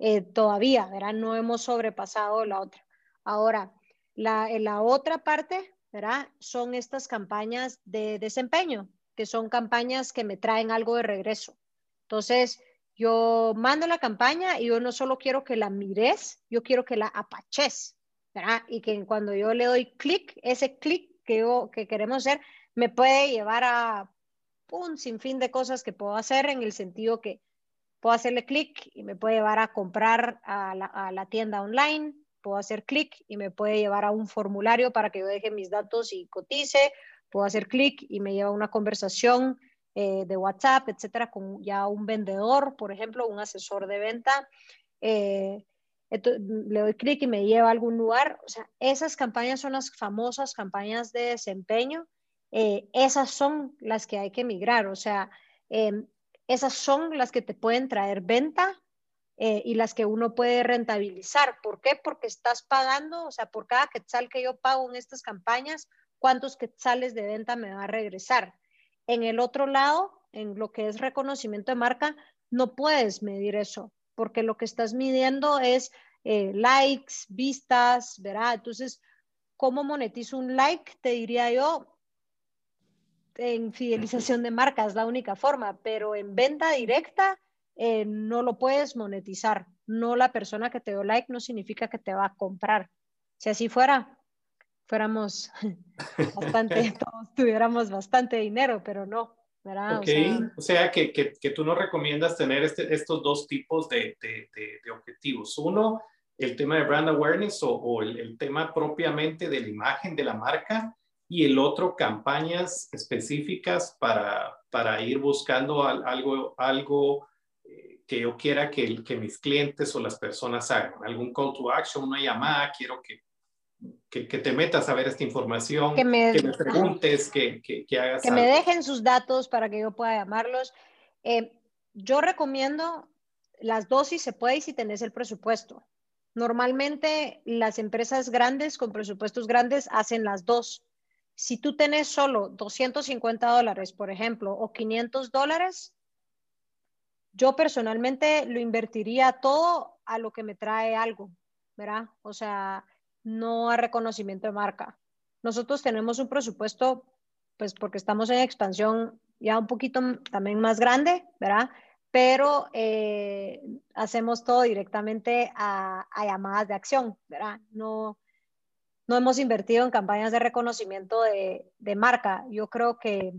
Eh, todavía, ¿verdad? No hemos sobrepasado la otra. Ahora, la, la otra parte, ¿verdad? Son estas campañas de desempeño, que son campañas que me traen algo de regreso. Entonces, yo mando la campaña y yo no solo quiero que la mires, yo quiero que la apaches. Y que cuando yo le doy clic, ese clic que, que queremos hacer me puede llevar a un sinfín de cosas que puedo hacer en el sentido que puedo hacerle clic y me puede llevar a comprar a la, a la tienda online, puedo hacer clic y me puede llevar a un formulario para que yo deje mis datos y cotice, puedo hacer clic y me lleva a una conversación eh, de WhatsApp, etcétera, con ya un vendedor, por ejemplo, un asesor de venta. Eh, le doy clic y me lleva a algún lugar. O sea, esas campañas son las famosas campañas de desempeño. Eh, esas son las que hay que migrar. O sea, em, esas son las que te pueden traer venta y las que uno puede rentabilizar. ¿Por qué? Porque estás pagando, o sea, por cada quetzal que yo pago en estas campañas, ¿cuántos quetzales de venta me va a regresar? En el otro lado, en lo que es reconocimiento de marca, no puedes medir eso, porque lo que estás midiendo es eh, likes, vistas, ¿verdad? Entonces, ¿cómo monetizo un like? Te diría yo, en fidelización de marca es la única forma, pero en venta directa eh, no lo puedes monetizar. No la persona que te dio like no significa que te va a comprar. Si así fuera, fuéramos bastante, todos tuviéramos bastante dinero, pero no. ¿verdad? Ok, o sea, que, que, que, tú no recomiendas tener este, estos dos tipos de, de, de, objetivos. Uno, el tema de brand awareness o, o el, el, tema propiamente de la imagen de la marca y el otro, campañas específicas para, para ir buscando algo, algo eh, que yo quiera que, que mis clientes o las personas hagan. Algún call to action, una llamada, quiero que que, te metas a ver esta información, que me, preguntes, que, que, hagas. Que me dejen sus datos para que yo pueda llamarlos. Eh, yo recomiendo las dosis, se puede si tenés el presupuesto. Normalmente las empresas grandes con presupuestos grandes hacen las dos. Si tú tenés solo 250 dólares, por ejemplo, o 500 dólares, yo personalmente lo invertiría todo a lo que me trae algo, ¿verdad? O sea, no a reconocimiento de marca. Nosotros tenemos un presupuesto, pues porque estamos en expansión ya un poquito también más grande, ¿verdad? Pero eh, hacemos todo directamente a, llamadas de acción, ¿verdad? No, no hemos invertido en campañas de reconocimiento de, de marca. Yo creo que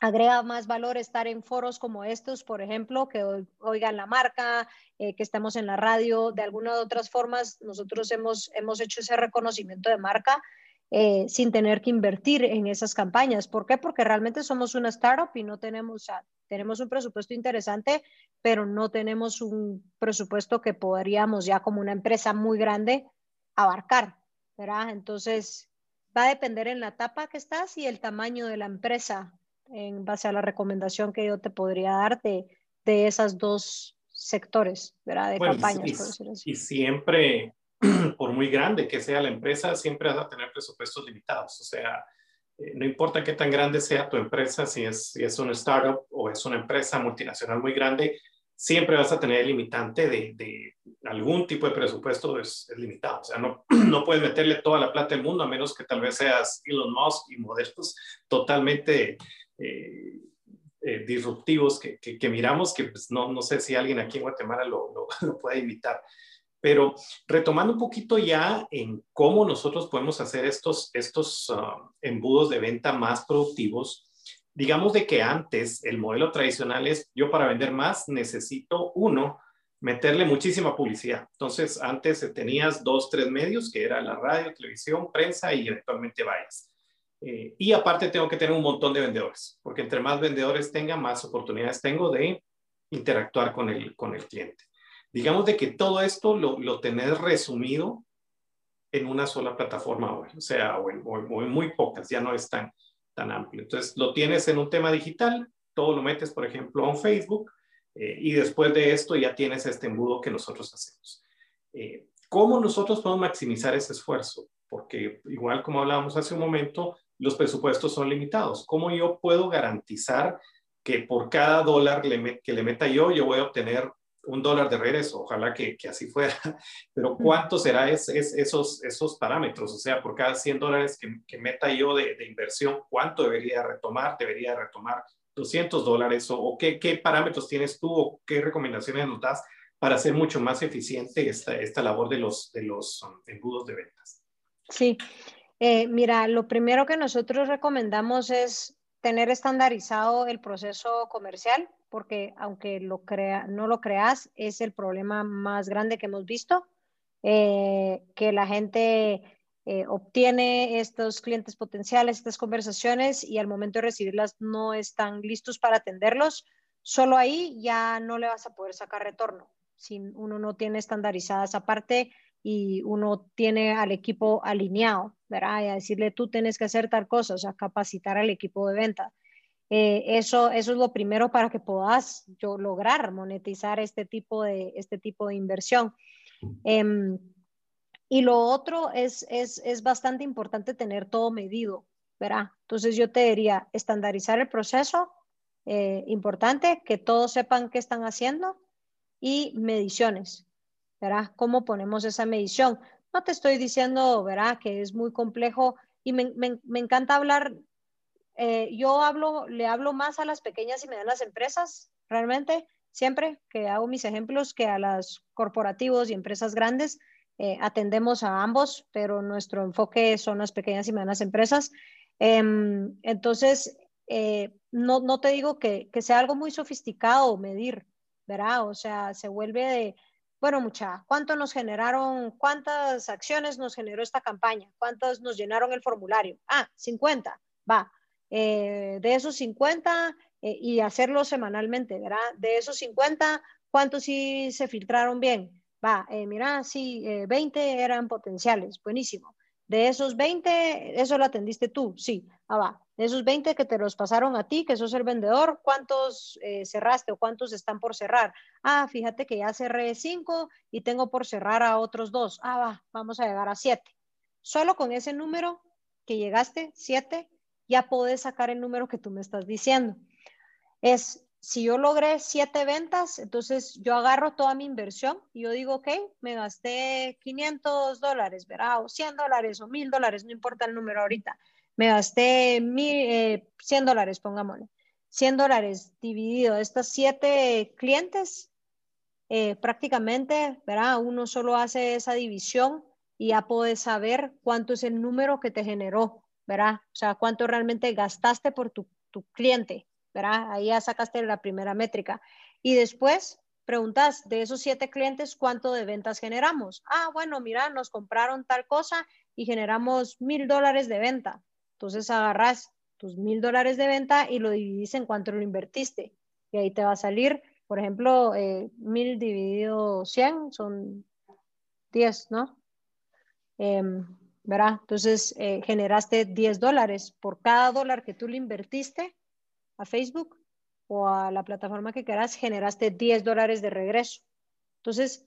agrega más valor estar en foros como estos, por ejemplo, que oigan la marca, eh, que estemos en la radio, de alguna de otras formas, nosotros hemos, hemos hecho ese reconocimiento de marca eh, sin tener que invertir en esas campañas. ¿Por qué? Porque realmente somos una startup y no tenemos, tenemos un presupuesto interesante, pero no tenemos un presupuesto que podríamos ya como una empresa muy grande abarcar, ¿verdad? Entonces, va a depender en la etapa que estás y el tamaño de la empresa en base a la recomendación que yo te podría dar de, de esas dos sectores, ¿verdad? De campañas, y, Y siempre, por muy grande que sea la empresa, siempre vas a tener presupuestos limitados. O sea, eh, no importa qué tan grande sea tu empresa, si es, si es una startup o es una empresa multinacional muy grande, siempre vas a tener el limitante de, de algún tipo de presupuesto es, limitado. O sea, no, no puedes meterle toda la plata del mundo a menos que tal vez seas Elon Musk y modelos totalmente eh, eh, disruptivos que, miramos, que pues, no, no sé si alguien aquí en Guatemala lo, lo, puede imitar. Pero retomando un poquito ya en cómo nosotros podemos hacer estos, estos ah, embudos de venta más productivos, digamos de que antes el modelo tradicional es yo para vender más necesito uno, meterle muchísima publicidad. Entonces antes tenías dos, tres medios que era la radio, televisión, prensa y eventualmente vallas. Eh, y aparte tengo que tener un montón de vendedores, porque entre más vendedores tenga, más oportunidades tengo de interactuar con el, con el cliente. Digamos de que todo esto lo, lo tenés resumido en una sola plataforma o sea, o en, muy pocas, ya no es tan, tan amplio. Entonces, lo tienes en un tema digital, todo lo metes, por ejemplo, en Facebook, eh, y después de esto ya tienes este embudo que nosotros hacemos. Eh, ¿Cómo nosotros podemos maximizar ese esfuerzo? Porque igual como hablábamos hace un momento, los presupuestos son limitados. ¿Cómo yo puedo garantizar que por cada dólar que le meta yo, yo voy a obtener un dólar de regreso? Ojalá que, así fuera, pero ¿cuánto será es, esos, esos parámetros? O sea, por cada 100 dólares que, meta yo de, inversión, ¿cuánto debería retomar? ¿Debería retomar 200 dólares? ¿O, qué, qué, parámetros tienes tú o qué recomendaciones nos das para hacer mucho más eficiente esta, esta labor de los, de los um, embudos de ventas? Sí, eh, mira, lo primero que nosotros recomendamos es tener estandarizado el proceso comercial, porque aunque lo crea, no lo creas, es el problema más grande que hemos visto, eh, que la gente eh, obtiene estos clientes potenciales, estas conversaciones y al momento de recibirlas no están listos para atenderlos. Solo ahí ya no le vas a poder sacar retorno. Si uno no tiene estandarizada esa parte, y uno tiene al equipo alineado, ¿verdad? Y a decirle, tú tienes que hacer tal cosa, o sea, capacitar al equipo de venta. Eh, eso, eso es lo primero para que puedas yo lograr monetizar este tipo de, este tipo de inversión. Em, y lo otro es, es, es bastante importante tener todo medido, ¿verdad? Entonces yo te diría, estandarizar el proceso, eh, importante, que todos sepan qué están haciendo y mediciones. ¿Verdad? ¿Cómo ponemos esa medición? No te estoy diciendo, ¿verdad? Que es muy complejo y me, encanta hablar, eh, yo hablo, le hablo más a las pequeñas y medianas empresas, realmente, siempre que hago mis ejemplos, que a las corporativos y empresas grandes. Eh, atendemos a ambos, pero nuestro enfoque son las pequeñas y medianas empresas. Em, entonces, eh, no, no, te digo que, que, sea algo muy sofisticado medir, ¿verdad? O sea, se vuelve de, bueno, mucha, ¿cuánto nos generaron, cuántas acciones nos generó esta campaña? ¿Cuántas nos llenaron el formulario? Ah, 50, va. Eh, de esos 50 eh, y hacerlo semanalmente, ¿verdad? De esos 50, ¿cuántos sí se filtraron bien? Va, eh, mira, sí, 20 eran potenciales, buenísimo. De esos 20, eso lo atendiste tú, sí. Ah, va. De esos 20 que te los pasaron a ti, que sos el vendedor, ¿cuántos eh, cerraste o cuántos están por cerrar? Ah, fíjate que ya cerré 5 y tengo por cerrar a otros dos. Ah, va, vamos a llegar a 7. Solo con ese número que llegaste, 7, ya puedes sacar el número que tú me estás diciendo. Es si yo logré siete ventas, entonces yo agarro toda mi inversión y yo digo, ok, me gasté 500 dólares, ¿verdad? O 100 dólares o 1000 dólares, no importa el número ahorita. Me gasté 100 eh, dólares, pongámosle. 100 dólares dividido estas siete clientes, eh, prácticamente, ¿verdad? Uno solo hace esa división y ya puedes saber cuánto es el número que te generó, ¿verdad? O sea, cuánto realmente gastaste por tu tu cliente, ¿verdad? Ahí ya sacaste la primera métrica. Y después preguntas de esos siete clientes, ¿cuánto de ventas generamos? Ah, bueno, mira, nos compraron tal cosa y generamos mil dólares de venta. Entonces agarras tus mil dólares de venta y lo dividís en cuánto lo invertiste. Y ahí te va a salir, por ejemplo, eh, mil dividido 100 son 10, ¿no? Em, ¿Verdad? Entonces eh, generaste 10 dólares por cada dólar que tú le invertiste a Facebook o a la plataforma que quieras, generaste 10 dólares de regreso. Entonces,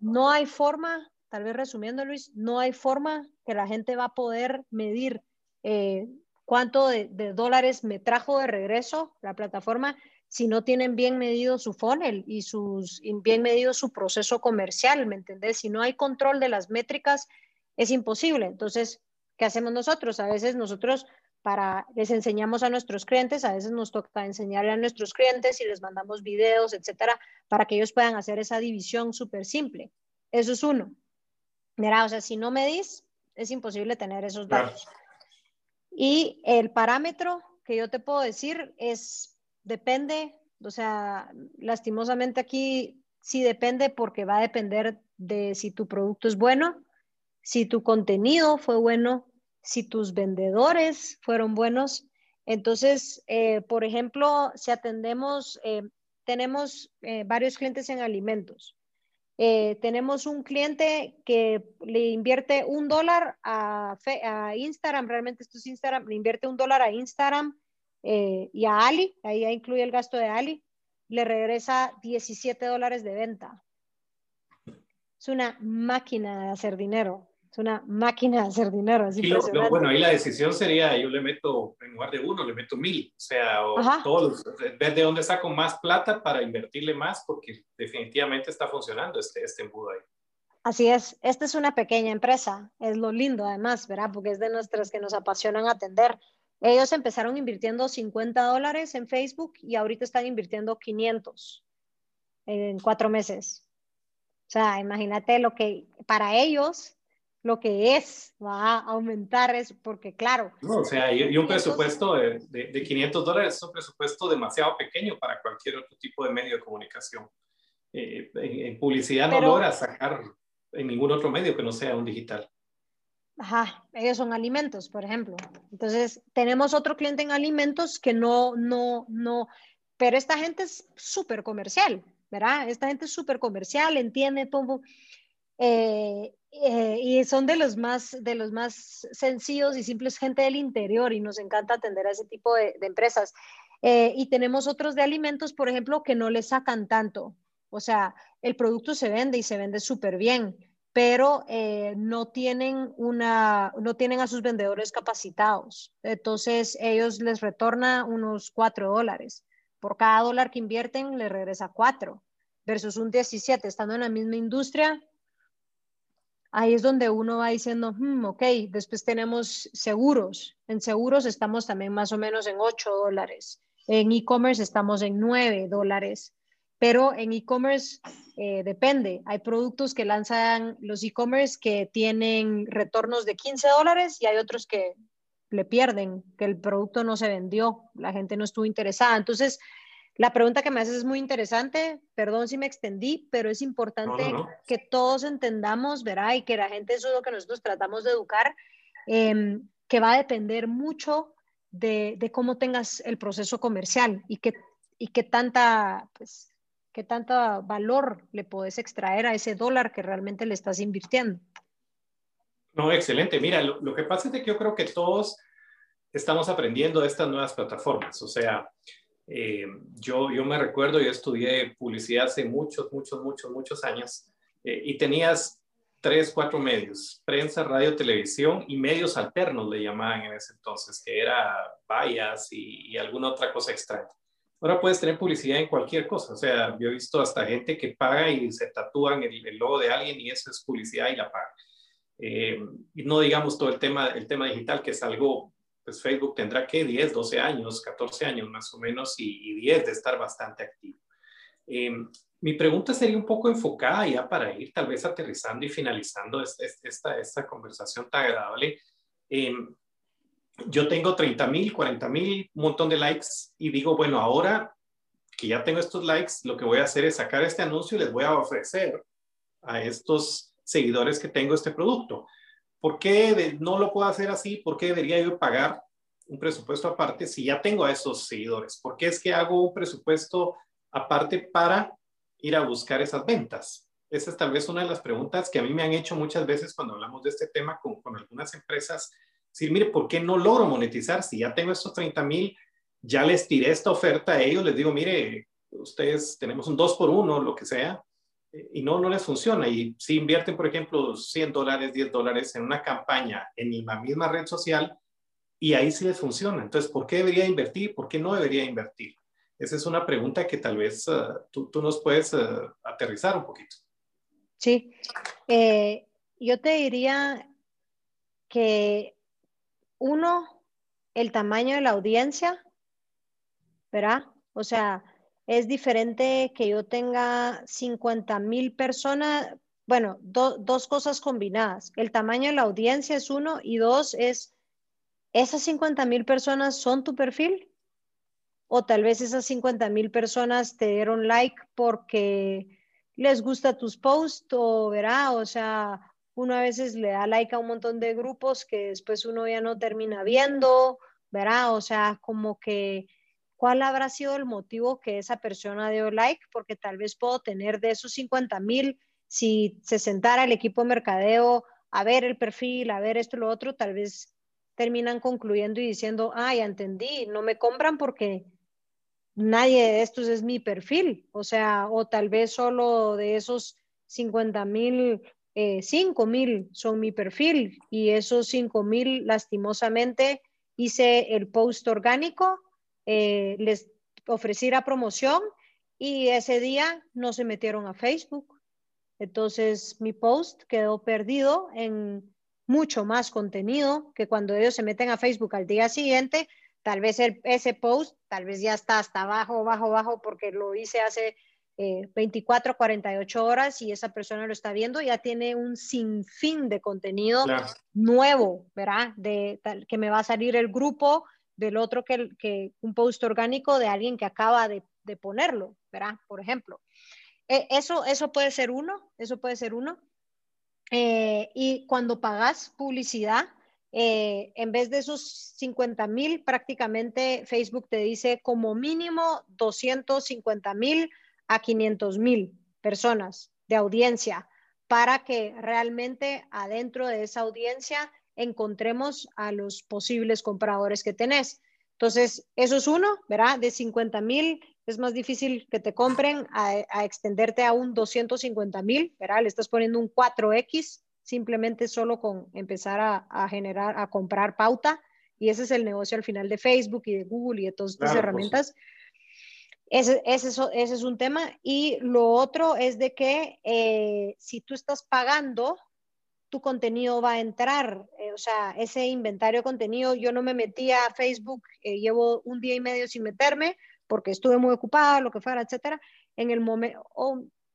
no hay forma, tal vez resumiendo Luis, no hay forma que la gente va a poder medir eh, cuánto de, dólares me trajo de regreso la plataforma si no tienen bien medido su funnel y sus, bien medido su proceso comercial, ¿me entendés? Si no hay control de las métricas, es imposible. Entonces, ¿qué hacemos nosotros? A veces nosotros para, les enseñamos a nuestros clientes, a veces nos toca enseñarle a nuestros clientes y les mandamos videos, etcétera, para que ellos puedan hacer esa división súper simple. Eso es uno. Mira, o sea, si no medís, es imposible tener esos datos. Y el parámetro que yo te puedo decir es, depende, o sea, lastimosamente aquí sí depende porque va a depender de si tu producto es bueno, si tu contenido fue bueno, si tus vendedores fueron buenos. Entonces, eh, por ejemplo, si atendemos, eh, tenemos eh, varios clientes en alimentos. tenemos un cliente que le invierte un dólar a, a, Instagram, realmente esto es Instagram, le invierte un dólar a Instagram y a Ali, ahí ya incluye el gasto de Ali, le regresa 17 dólares de venta. Es una máquina de hacer dinero. Es una máquina de hacer dinero. bueno, ahí la decisión sería, yo le meto, en lugar de uno, le meto mil. O sea, todos, ver de dónde saco más plata para invertirle más, porque definitivamente está funcionando este, este embudo ahí. Así es, esta es una pequeña empresa, es lo lindo además, ¿verdad? Porque es de nuestras que nos apasionan atender. Ellos empezaron invirtiendo 50 dólares en Facebook y ahorita están invirtiendo 500 en cuatro meses. O sea, imagínate lo que para ellos lo que es, va a aumentar eso, porque claro. No, o sea, y, un presupuesto de, de, 500 dólares es un presupuesto demasiado pequeño para cualquier otro tipo de medio de comunicación. Eh, en, publicidad no logra sacar en ningún otro medio que no sea un digital. Ajá, ellos son alimentos, por ejemplo. Entonces, tenemos otro cliente en alimentos que no, no, no, pero esta gente es súper comercial, ¿verdad? Esta gente es súper comercial, entiende todo. Eh, eh, y son de los más de los más sencillos y simples gente del interior y nos encanta atender a ese tipo de, empresas. Eh, y tenemos otros de alimentos por ejemplo que no le sacan tanto. O sea el producto se vende y se vende súper bien pero eh, no tienen una no tienen a sus vendedores capacitados. Entonces ellos les retorna unos 4 dólares. Por cada dólar que invierten le regresa 4 versus un 17 estando en la misma industria ahí es donde uno va diciendo, hmm, ok, después tenemos seguros. En seguros estamos también más o menos en 8 dólares. En e-commerce estamos en 9 dólares. Pero en e-commerce eh, depende. Hay productos que lanzan los e-commerce que tienen retornos de 15 dólares y hay otros que le pierden, que el producto no se vendió, la gente no estuvo interesada. Entonces, la pregunta que me haces es muy interesante, perdón si me extendí, pero es importante que todos entendamos, ¿verdad? Y que la gente, eso es lo que nosotros tratamos de educar, em, que va a depender mucho de, cómo tengas el proceso comercial y qué y qué tanta, pues, qué tanto valor le puedes extraer a ese dólar que realmente le estás invirtiendo. No, excelente. Mira, lo, lo que pasa es que yo creo que todos estamos aprendiendo de estas nuevas plataformas. O sea, eh, yo, yo me recuerdo, yo estudié publicidad hace muchos, muchos, muchos, muchos años eh, y tenías tres, cuatro medios, prensa, radio, televisión y medios alternos le llamaban en ese entonces, que era vallas y, alguna otra cosa extraña. Ahora puedes tener publicidad en cualquier cosa, o sea, yo he visto hasta gente que paga y se tatúan el, logo de alguien y eso es publicidad y la paga. Eh, y no digamos todo el tema, el tema digital, que es algo pues Facebook tendrá que 10, 12 años, 14 años más o menos y, 10 de estar bastante activo. Eh, mi pregunta sería un poco enfocada ya para ir tal vez aterrizando y finalizando esta, esta conversación tan agradable. Eh, yo tengo 30 mil, 40 mil, un montón de likes y digo, bueno, ahora que ya tengo estos likes, lo que voy a hacer es sacar este anuncio y les voy a ofrecer a estos seguidores que tengo este producto. ¿Por qué no lo puedo hacer así? ¿Por qué debería yo pagar un presupuesto aparte si ya tengo a esos seguidores? ¿Por qué es que hago un presupuesto aparte para ir a buscar esas ventas? Esa es tal vez una de las preguntas que a mí me han hecho muchas veces cuando hablamos de este tema con, con algunas empresas. Decir, mire, ¿por qué no logro monetizar? Si ya tengo estos 30 mil, ya les tiré esta oferta a ellos, les digo, mire, ustedes tenemos un 2 por 1, lo que sea, y no, no les funciona. Y si invierten, por ejemplo, 100 dólares, 10 dólares en una campaña en la misma red social, y ahí sí les funciona. Entonces, ¿por qué debería invertir? ¿Por qué no debería invertir? Esa es una pregunta que tal vez uh, tú, tú, nos puedes uh, aterrizar un poquito. Sí, eh, yo te diría que uno, el tamaño de la audiencia, ¿verdad? O sea, es diferente que yo tenga 50 mil personas, bueno, dos cosas combinadas. El tamaño de la audiencia es uno y dos es, ¿esas 50 mil personas son tu perfil? O tal vez esas 50 mil personas te dieron like porque les gusta tus posts o verá, o sea, uno a veces le da like a un montón de grupos que después uno ya no termina viendo, verá, o sea, como que cuál habrá sido el motivo que esa persona dio like, porque tal vez puedo tener de esos 50 mil, si se sentara el equipo de mercadeo a ver el perfil, a ver esto y lo otro, tal vez terminan concluyendo y diciendo, ah, ya entendí, no me compran porque nadie de estos es mi perfil, o sea, o tal vez solo de esos 50 mil, eh, 5 mil son mi perfil y esos 5 mil lastimosamente hice el post orgánico, eh, les ofrecí la promoción y ese día no se metieron a Facebook. Entonces mi post quedó perdido en mucho más contenido que cuando ellos se meten a Facebook al día siguiente, Tal vez ese post, tal vez ya está hasta abajo, bajo, bajo, porque lo hice hace 24, 48 horas y esa persona lo está viendo, ya tiene un sinfín de contenido nuevo, ¿verdad? De, que me va a salir el grupo del otro que, un post orgánico de alguien que acaba de, de ponerlo, ¿verdad? Por ejemplo. E, eso, eso puede ser uno, eso puede ser uno. Eh, y cuando pagas publicidad, eh, en vez de esos 50 mil, prácticamente Facebook te dice como mínimo 250 mil a 500 mil personas de audiencia para que realmente adentro de esa audiencia encontremos a los posibles compradores que tenés. Entonces, eso es uno, ¿verdad? De 50 mil es más difícil que te compren a, a extenderte a un 250 mil, ¿verdad? Le estás poniendo un 4X simplemente solo con empezar a, generar, a comprar pauta. Y ese es el negocio al final de Facebook y de Google y de todas estas herramientas. Ese, ese, ese, es un tema. Y lo otro es de que eh, si tú estás pagando, tu contenido va a entrar. Eh, o sea, ese inventario de contenido, yo no me metí a Facebook, eh, llevo un día y medio sin meterme porque estuve muy ocupada, lo que fuera, etcétera. En el momento,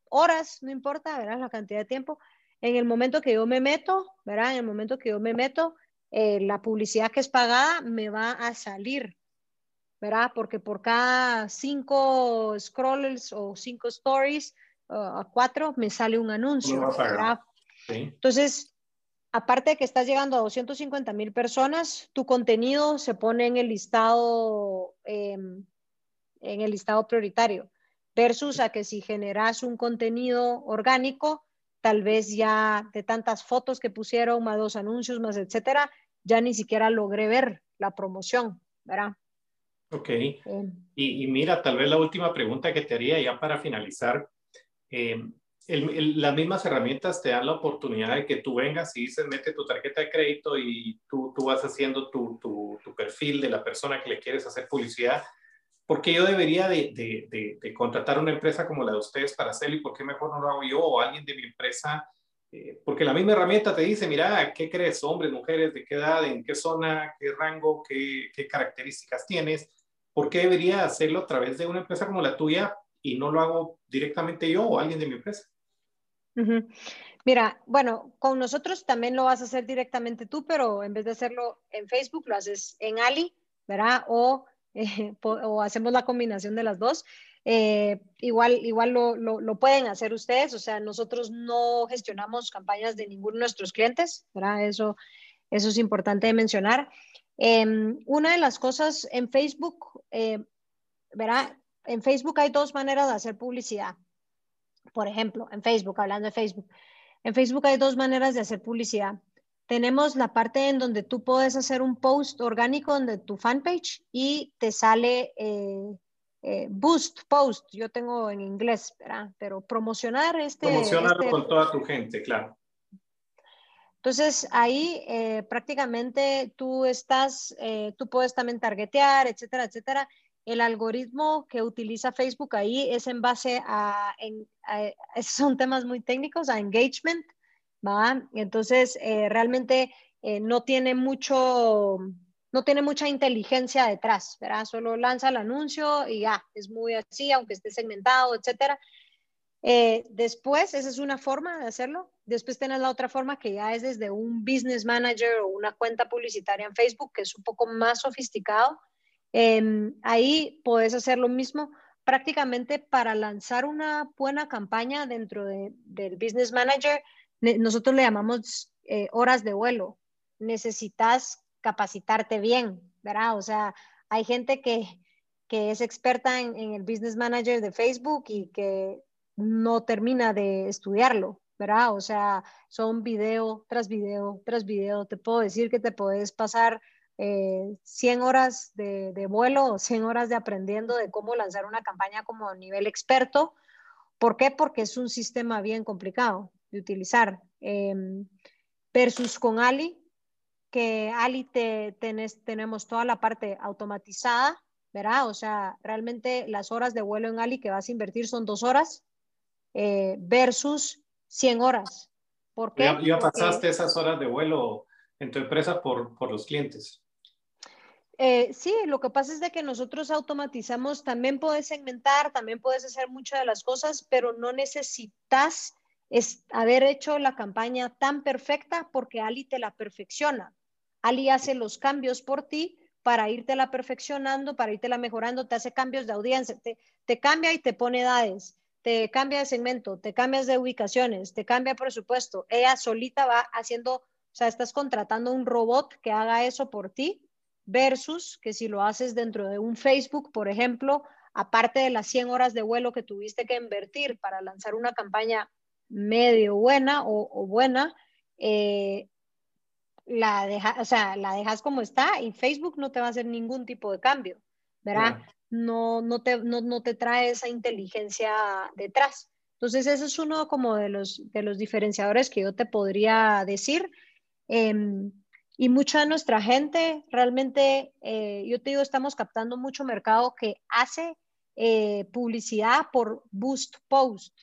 horas, no importa, verás la cantidad de tiempo, en el momento que yo me meto, ¿verdad? En el momento que yo me meto, eh, la publicidad que es pagada me va a salir, ¿verdad? Porque por cada cinco scrolls o cinco stories, uh, cuatro, me sale un anuncio, ¿verdad? Entonces, aparte de que estás llegando a 250 mil personas, tu contenido se pone en el listado, em, en el listado prioritario, versus a que si generas un contenido orgánico, tal vez ya de tantas fotos que pusieron, más dos anuncios, más etcétera, ya ni siquiera logré ver la promoción, ¿verdad? Ok. y, mira, tal vez la última pregunta que te haría ya para finalizar. Eh, las mismas herramientas te dan la oportunidad de que tú vengas y dices, mete tu tarjeta de crédito y tú, tú vas haciendo tu, tu, perfil de la persona que le quieres hacer publicidad ¿por qué yo debería de, contratar una empresa como la de ustedes para hacerlo y por qué mejor no lo hago yo o alguien de mi empresa? Eh, porque la misma herramienta te dice, mira, ¿qué crees? Hombres, mujeres, de qué edad, en qué zona, qué rango, qué, características tienes. ¿Por qué debería hacerlo a través de una empresa como la tuya y no lo hago directamente yo o alguien de mi empresa? Mira, bueno, con nosotros también lo vas a hacer directamente tú, pero en vez de hacerlo en Facebook, lo haces en Ali, ¿verdad? O, eh, o hacemos la combinación de las dos. Eh, igual igual lo, lo, pueden hacer ustedes, o sea, nosotros no gestionamos campañas de ninguno de nuestros clientes, ¿verdad? Eso, eso es importante de mencionar. Em, una de las cosas en Facebook, eh, ¿verdad? En Facebook hay dos maneras de hacer publicidad. Por ejemplo, en Facebook, hablando de Facebook, en Facebook hay dos maneras de hacer publicidad. Tenemos la parte en donde tú puedes hacer un post orgánico de tu fanpage y te sale eh, eh, boost post, yo tengo en inglés, ¿verdad? pero promocionar este... Promocionarlo este con toda tu gente, claro. Entonces ahí eh, prácticamente tú estás, eh, tú puedes también targetear, etcétera, etcétera. El algoritmo que utiliza Facebook ahí es en base a, en, son temas muy técnicos, a engagement, ¿va? Entonces realmente no tiene mucho, no tiene mucha inteligencia detrás, ¿verdad? Solo lanza el anuncio y ya, es muy así, aunque esté segmentado, etcétera. Eh, después, esa es una forma de hacerlo. Después tienes la otra forma que ya es desde un business manager o una cuenta publicitaria en Facebook, que es un poco más sofisticado. Em, ahí puedes hacer lo mismo. Prácticamente para lanzar una buena campaña dentro de, del business manager, nosotros le llamamos eh, horas de vuelo. Necesitas capacitarte bien, ¿verdad? O sea, hay gente que, que es experta en, en, el Business Manager de Facebook y que no termina de estudiarlo, ¿verdad? O sea, son video tras video tras video. Te puedo decir que te puedes pasar eh, 100 horas de, de, vuelo o 100 horas de aprendiendo de cómo lanzar una campaña como a nivel experto. ¿Por qué? Porque es un sistema bien complicado de utilizar. Eh, versus con Ali, que Ali te, tenemos toda la parte automatizada, ¿verdad? O sea, realmente las horas de vuelo en Ali que vas a invertir son dos horas eh, versus 100 horas. ¿Por qué? Ya, pasaste esas horas de vuelo en tu empresa por, por los clientes. Eh, sí, lo que pasa es de que nosotros automatizamos, también puedes segmentar, también puedes hacer muchas de las cosas, pero no necesitas es haber hecho la campaña tan perfecta porque Ali te la perfecciona. Ali hace los cambios por ti para irte la perfeccionando, para irte la mejorando, te hace cambios de audiencia, te, te cambia y te pone edades, te cambia de segmento, te cambias de ubicaciones, te cambia presupuesto. Ella solita va haciendo, o sea, estás contratando un robot que haga eso por ti versus que si lo haces dentro de un Facebook, por ejemplo, aparte de las 100 horas de vuelo que tuviste que invertir para lanzar una campaña medio buena o, buena, eh, la, deja, o sea, la dejas como está y Facebook no te va a hacer ningún tipo de cambio, ¿verdad? No, no, te, no, no te trae esa inteligencia detrás. Entonces, ese es uno como de los, de los diferenciadores que yo te podría decir. Em, y mucha de nuestra gente, realmente, eh, yo te digo, estamos captando mucho mercado que hace eh, publicidad por boost post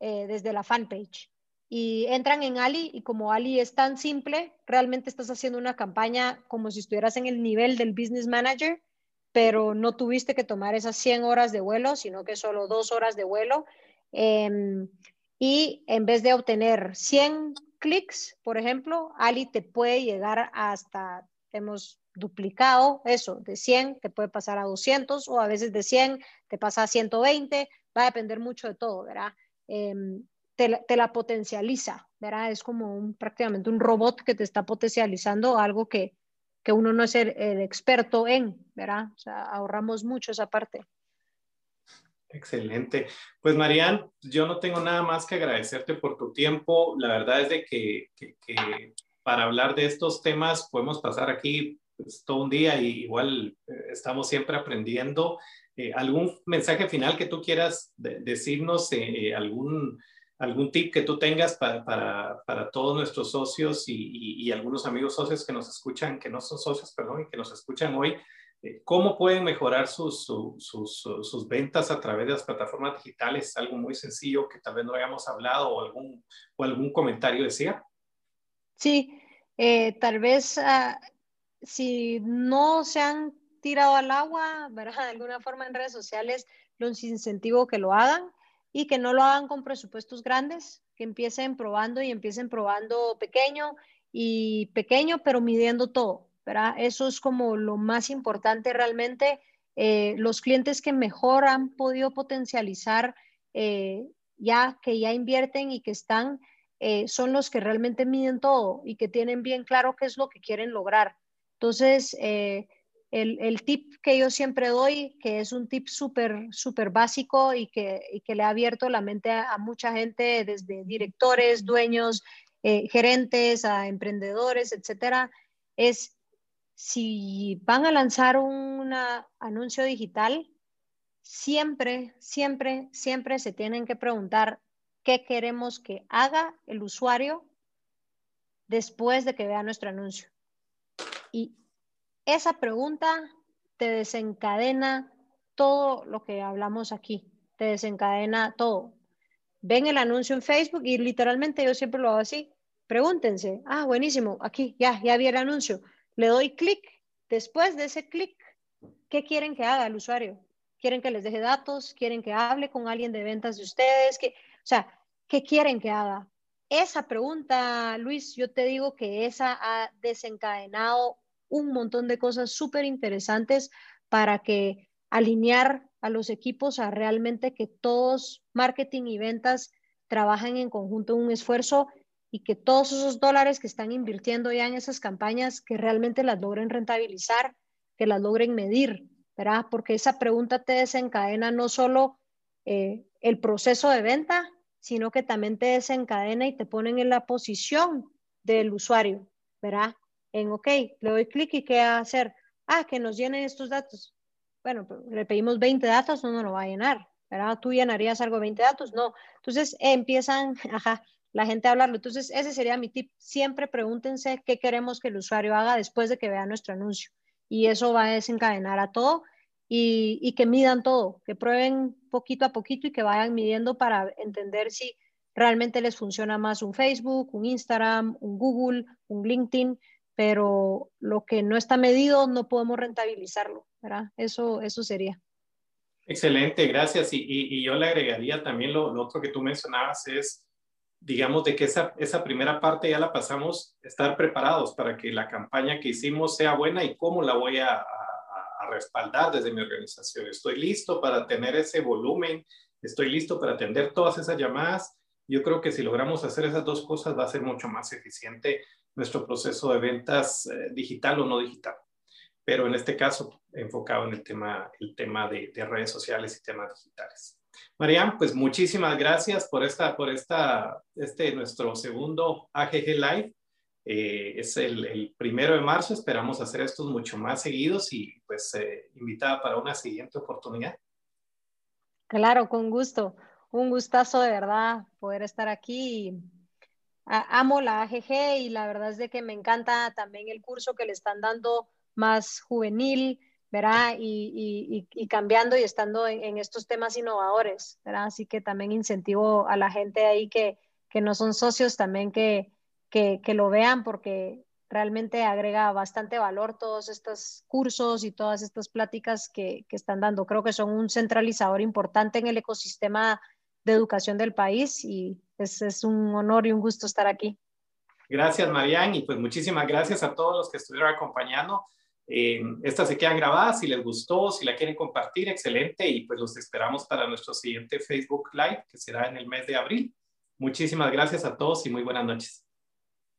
eh, desde la fanpage y entran en Ali y como Ali es tan simple, realmente estás haciendo una campaña como si estuvieras en el nivel del business manager, pero no tuviste que tomar esas 100 horas de vuelo, sino que solo dos horas de vuelo. Em, y en vez de obtener 100 clics, por ejemplo, Ali te puede llegar hasta, hemos duplicado eso, de 100 te puede pasar a 200 o a veces de 100 te pasa a 120, va a depender mucho de todo, ¿verdad? Em, te, la potencializa, ¿verdad? Es como un, prácticamente un robot que te está potencializando algo que, que uno no es el, experto en, ¿verdad? O sea, ahorramos mucho esa parte. Excelente. Pues Marian, yo no tengo nada más que agradecerte por tu tiempo. La verdad es de que, que, para hablar de estos temas podemos pasar aquí pues, todo un día y igual eh, estamos siempre aprendiendo. Eh, ¿Algún mensaje final que tú quieras decirnos? Eh, ¿Algún algún tip que tú tengas para, para, para todos nuestros socios y, y, algunos amigos socios que nos escuchan, que no son socios, perdón, y que nos escuchan hoy, ¿cómo pueden mejorar sus, sus, sus, ventas a través de las plataformas digitales? Algo muy sencillo que tal vez no hayamos hablado o algún, o algún comentario decía. Sí, eh, tal vez uh, si no se han tirado al agua, ¿verdad? De alguna forma en redes sociales, los incentivo que lo hagan y que no lo hagan con presupuestos grandes, que empiecen probando y empiecen probando pequeño y pequeño, pero midiendo todo, ¿verdad? Eso es como lo más importante realmente. Eh, los clientes que mejor han podido potencializar eh, ya que ya invierten y que están, eh, son los que realmente miden todo y que tienen bien claro qué es lo que quieren lograr. Entonces, el, tip que yo siempre doy, que es un tip súper, súper básico y que, le ha abierto la mente a, mucha gente, desde directores, dueños, eh, gerentes, a emprendedores, etcétera, es si van a lanzar un anuncio digital, siempre, siempre, siempre se tienen que preguntar qué queremos que haga el usuario después de que vea nuestro anuncio. Y esa pregunta te desencadena todo lo que hablamos aquí, te desencadena todo. Ven el anuncio en Facebook y literalmente yo siempre lo hago así. Pregúntense, ah, buenísimo, aquí ya, ya vi el anuncio. Le doy clic. Después de ese clic, ¿qué quieren que haga el usuario? ¿Quieren que les deje datos? ¿Quieren que hable con alguien de ventas de ustedes? o sea, ¿qué quieren que haga? Esa pregunta, Luis, yo te digo que esa ha desencadenado un montón de cosas súper interesantes para que alinear a los equipos a realmente que todos marketing y ventas trabajen en conjunto un esfuerzo y que todos esos dólares que están invirtiendo ya en esas campañas, que realmente las logren rentabilizar, que las logren medir, ¿verdad? Porque esa pregunta te desencadena no solo eh, el proceso de venta, sino que también te desencadena y te ponen en la posición del usuario, ¿verdad? en OK, le doy clic y ¿qué va a hacer? Ah, que nos llenen estos datos. Bueno, le pedimos 20 datos, no nos lo va a llenar, ¿verdad? ¿Tú llenarías algo 20 datos? No. Entonces empiezan, ajá, la gente a hablarlo. Entonces ese sería mi tip. Siempre pregúntense qué queremos que el usuario haga después de que vea nuestro anuncio. Y eso va a desencadenar a todo y, y que midan todo, que prueben poquito a poquito y que vayan midiendo para entender si realmente les funciona más un Facebook, un Instagram, un Google, un LinkedIn pero lo que no está medido no podemos rentabilizarlo, ¿verdad? Eso, eso sería. Excelente, gracias. Y, y, yo le agregaría también lo, otro que tú mencionabas es, digamos, de que esa, esa primera parte ya la pasamos, estar preparados para que la campaña que hicimos sea buena y cómo la voy a, respaldar desde mi organización. Estoy listo para tener ese volumen, estoy listo para atender todas esas llamadas. Yo creo que si logramos hacer esas dos cosas va a ser mucho más eficiente nuestro proceso de ventas eh, digital o no digital. Pero en este caso, enfocado en el tema, el tema de, redes sociales y temas digitales. Marian, pues muchísimas gracias por, esta, por esta, este nuestro segundo AGG Live. Eh, es el, primero de marzo, esperamos hacer estos mucho más seguidos y pues eh, invitada para una siguiente oportunidad. Claro, con gusto. Un gustazo de verdad poder estar aquí amo la AGG y la verdad es de que me encanta también el curso que le están dando más juvenil, ¿verdad? Y, cambiando y estando en, estos temas innovadores, ¿verdad? Así que también incentivo a la gente ahí que, no son socios también que, que, lo vean porque realmente agrega bastante valor todos estos cursos y todas estas pláticas que, que están dando. Creo que son un centralizador importante en el ecosistema de educación del país y es, es un honor y un gusto estar aquí. Gracias, Marian, y pues muchísimas gracias a todos los que estuvieron acompañando. Eh, estas se quedan grabadas, si les gustó, si la quieren compartir, excelente, y pues los esperamos para nuestro siguiente Facebook Live, que será en el mes de abril. Muchísimas gracias a todos y muy buenas noches.